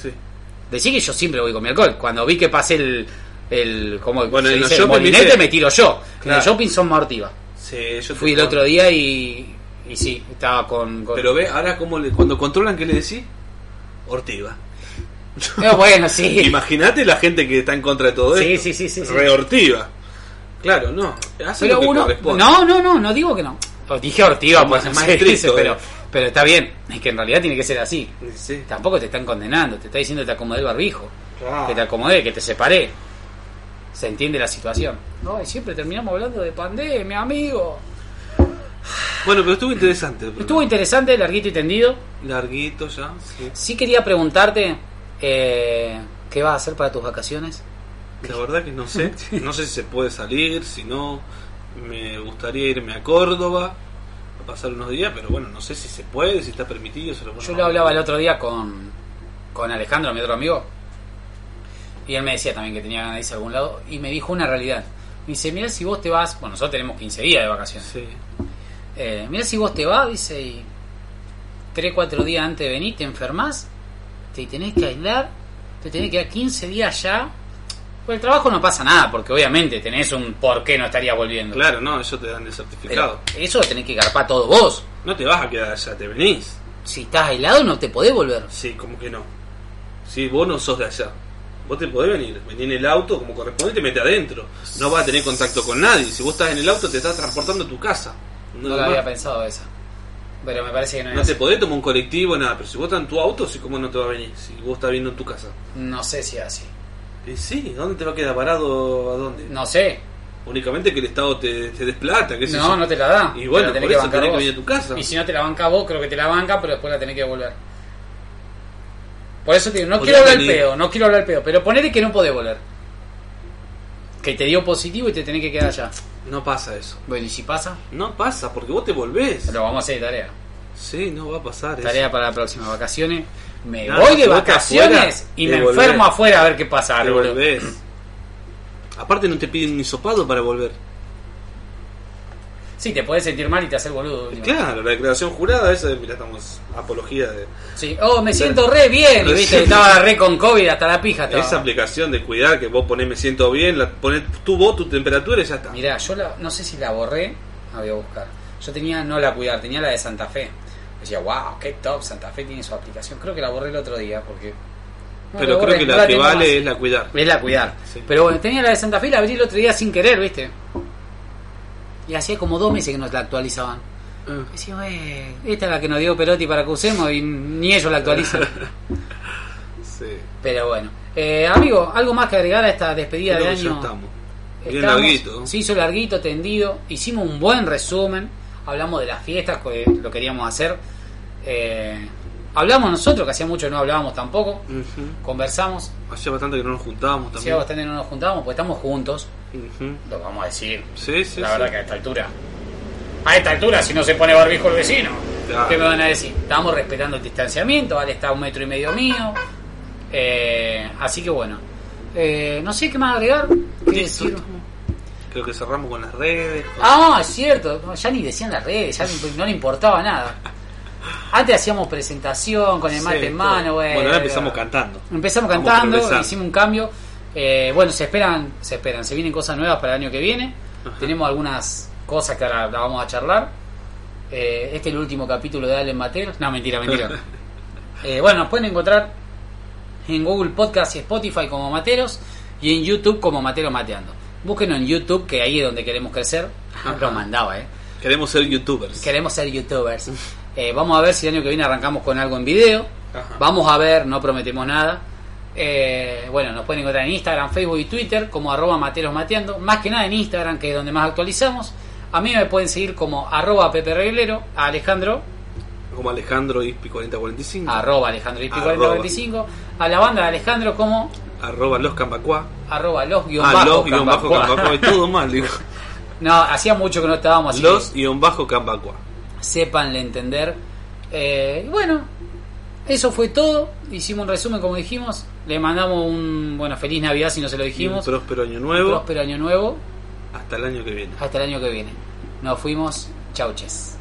Sí. Decí que yo siempre voy con mi alcohol. Cuando vi que pasé el, el como Bueno, se dice, el molinete, ¿viste? me tiro yo. En Claro. el shopping son mortiva. Sí, yo Fui el otro día y, y sí, estaba con... con- Pero ve, ahora cómo le, cuando controlan, ¿qué le decís? Ortiva. [LAUGHS] Eh, bueno, sí. Imagínate la gente que está en contra de todo Sí, esto. sí, sí, sí, sí. Reortiva. Claro, no. Hace Pero lo que uno, corresponde. no, no, no, no digo que no. Os dije ortiva, pues es más estricto, dice, pero, eh. pero está bien. Es que en realidad tiene que ser así. Sí. Tampoco te están condenando, te está diciendo que te acomodé el barbijo, Claro. que te acomodé, que te separé. Se entiende la situación. No, y siempre terminamos hablando de pandemia, amigo. Bueno, pero estuvo interesante. Estuvo interesante, larguito y tendido. larguito ya. Sí. Sí quería preguntarte eh, qué vas a hacer para tus vacaciones. La verdad que no sé. [LAUGHS] No sé si se puede salir, si no. Me gustaría irme a Córdoba a pasar unos días, pero bueno, no sé si se puede, si está permitido. se lo Yo lo hablaba el otro día con, con Alejandro, mi otro amigo, y él me decía también que tenía ganas de irse a algún lado, y me dijo una realidad. Me dice, mira si vos te vas, bueno, nosotros tenemos 15 días de vacaciones. Sí. Eh, mira si vos te vas, dice, y 3, 4 días antes de venir te enfermas, te tenés que aislar, te tenés que quedar 15 días ya. Por el trabajo no pasa nada, porque obviamente tenés un por qué no estaría volviendo. Claro, no, eso te dan el Pero certificado. eso lo tenés que garpar todo vos. No te vas a quedar allá, te venís. Si estás aislado no te podés volver. Sí, como que no. Sí, vos no sos de allá. Vos te podés venir, vení en el auto como corresponde y te metes adentro. No vas a tener contacto con nadie. Si vos estás en el auto, te estás transportando a tu casa. No lo había pensado esa. Pero me parece que no es No así. te podés tomar un colectivo, nada. Pero si vos estás en tu auto, sí, ¿cómo no te va a venir? Si vos estás viendo en tu casa. No sé si es así. Y sí, ¿dónde te va a quedar parado? ¿A dónde? No sé. Únicamente que el Estado te, te desplata, sé No, no te la da. Y bueno, Te la por tenés eso bancar tenés que vos. venir a tu casa. Y si no te la banca vos, creo que te la banca, pero después la tenés que devolver. Por eso te digo, no quiero hablar venir. pedo, no quiero hablar pedo, pero ponele que no podés volver. Que te dio positivo y te tenés que quedar allá. No pasa eso. Bueno, y si pasa, No pasa, porque vos te volvés. lo vamos a hacer de tarea. Sí, no va a pasar Tarea eso. para la próxima vacaciones. Me Nada, voy de vacaciones afuera, y me volvés. enfermo afuera a ver qué pasa. Te volvés. Aparte no te piden ni sopado para volver. Sí, te podés sentir mal y te haces boludo. Claro, la declaración jurada, esa, mira, estamos apología de Sí, oh, me siento re bien. Y viste, estaba re con COVID hasta la pija. Estaba. esa aplicación de cuidar que vos ponés me siento bien, la, ponés tu voz, tu temperatura y ya está. Mirá, yo la, no sé si la borré, la voy a buscar. Yo tenía no la cuidar, tenía la de Santa Fe. Decía, wow, qué top, Santa Fe tiene su aplicación. Creo que la borré el otro día porque. no, Pero creo que la que vale más. es la cuidar. Es la cuidar. Sí. Pero bueno, tenía la de Santa Fe y la abrí el otro día sin querer, ¿viste? Y hacía como dos meses que nos la actualizaban. Ah, Decía, "Güey, esta es la que nos dio Perotti para que usemos y ni ellos la actualizan. [LAUGHS] sí. Pero bueno. Eh, amigo, ¿algo más que agregar a esta despedida Creo de año? estamos. Bien Estamos- larguito. Se hizo larguito, tendido. Hicimos un buen resumen. Hablamos de las fiestas, que lo queríamos hacer. Eh, hablamos nosotros, que hacía mucho que no hablábamos tampoco. Conversamos. Hacía bastante que no nos juntábamos Hacía también. bastante que no nos juntábamos, porque estamos juntos. Lo vamos a decir. Sí, sí, la sí. verdad que a esta altura. A esta altura, si no se pone barbijo el vecino, Claro. ¿qué me van a decir? Estamos respetando el distanciamiento, vale, está a un metro y medio mío. Eh, así que bueno. Eh, no sé qué más agregar. ¿Qué decir? Creo que cerramos con las redes. con- Ah, es cierto, ya ni decían las redes, ya no le importaba nada. [LAUGHS] Antes hacíamos presentación con el Sí, mate en mano, bueno. Bueno, ahora empezamos cantando. Empezamos Vamos cantando, hicimos un cambio. Eh, bueno, se esperan, se esperan, se vienen cosas nuevas para el año que viene. Ajá. Tenemos algunas cosas que ahora la vamos a charlar. Eh, este es el último capítulo de Allen Materos. No, mentira, mentira. [LAUGHS] Eh, bueno, nos pueden encontrar en Google Podcast y Spotify como Materos y en YouTube como Materos Mateando. Búsquenos en YouTube, que ahí es donde queremos crecer. Ajá. Lo mandaba, ¿eh? Queremos ser youtubers. Queremos ser youtubers. [LAUGHS] Eh, vamos a ver si el año que viene arrancamos con algo en video. Ajá. Vamos a ver, no prometemos nada. Eh, bueno, nos pueden encontrar en Instagram, Facebook y Twitter como arroba materos mateando. Más que nada en Instagram, que es donde más actualizamos. A mí me pueden seguir como arroba Pepe Reglero, a Alejandro, Como Alejandro Ispi 4045. arroba Alejandro Ispi Arroba. 4045, a la banda de Alejandro como Arroba los Cambacuá. arroba los guion Ah, bajo los guion bajo Cambacuá. Todo mal, digo. [LAUGHS] No, hacía mucho que no estábamos así. Los guion bajo Cambacuá. Sepanle entender. Eh, y bueno, eso fue todo. Hicimos un resumen, como dijimos. Le mandamos un bueno feliz Navidad si no se lo Y un dijimos. próspero año nuevo. Próspero año nuevo. Hasta el año que viene. Hasta el año que viene. Nos fuimos. Chauches.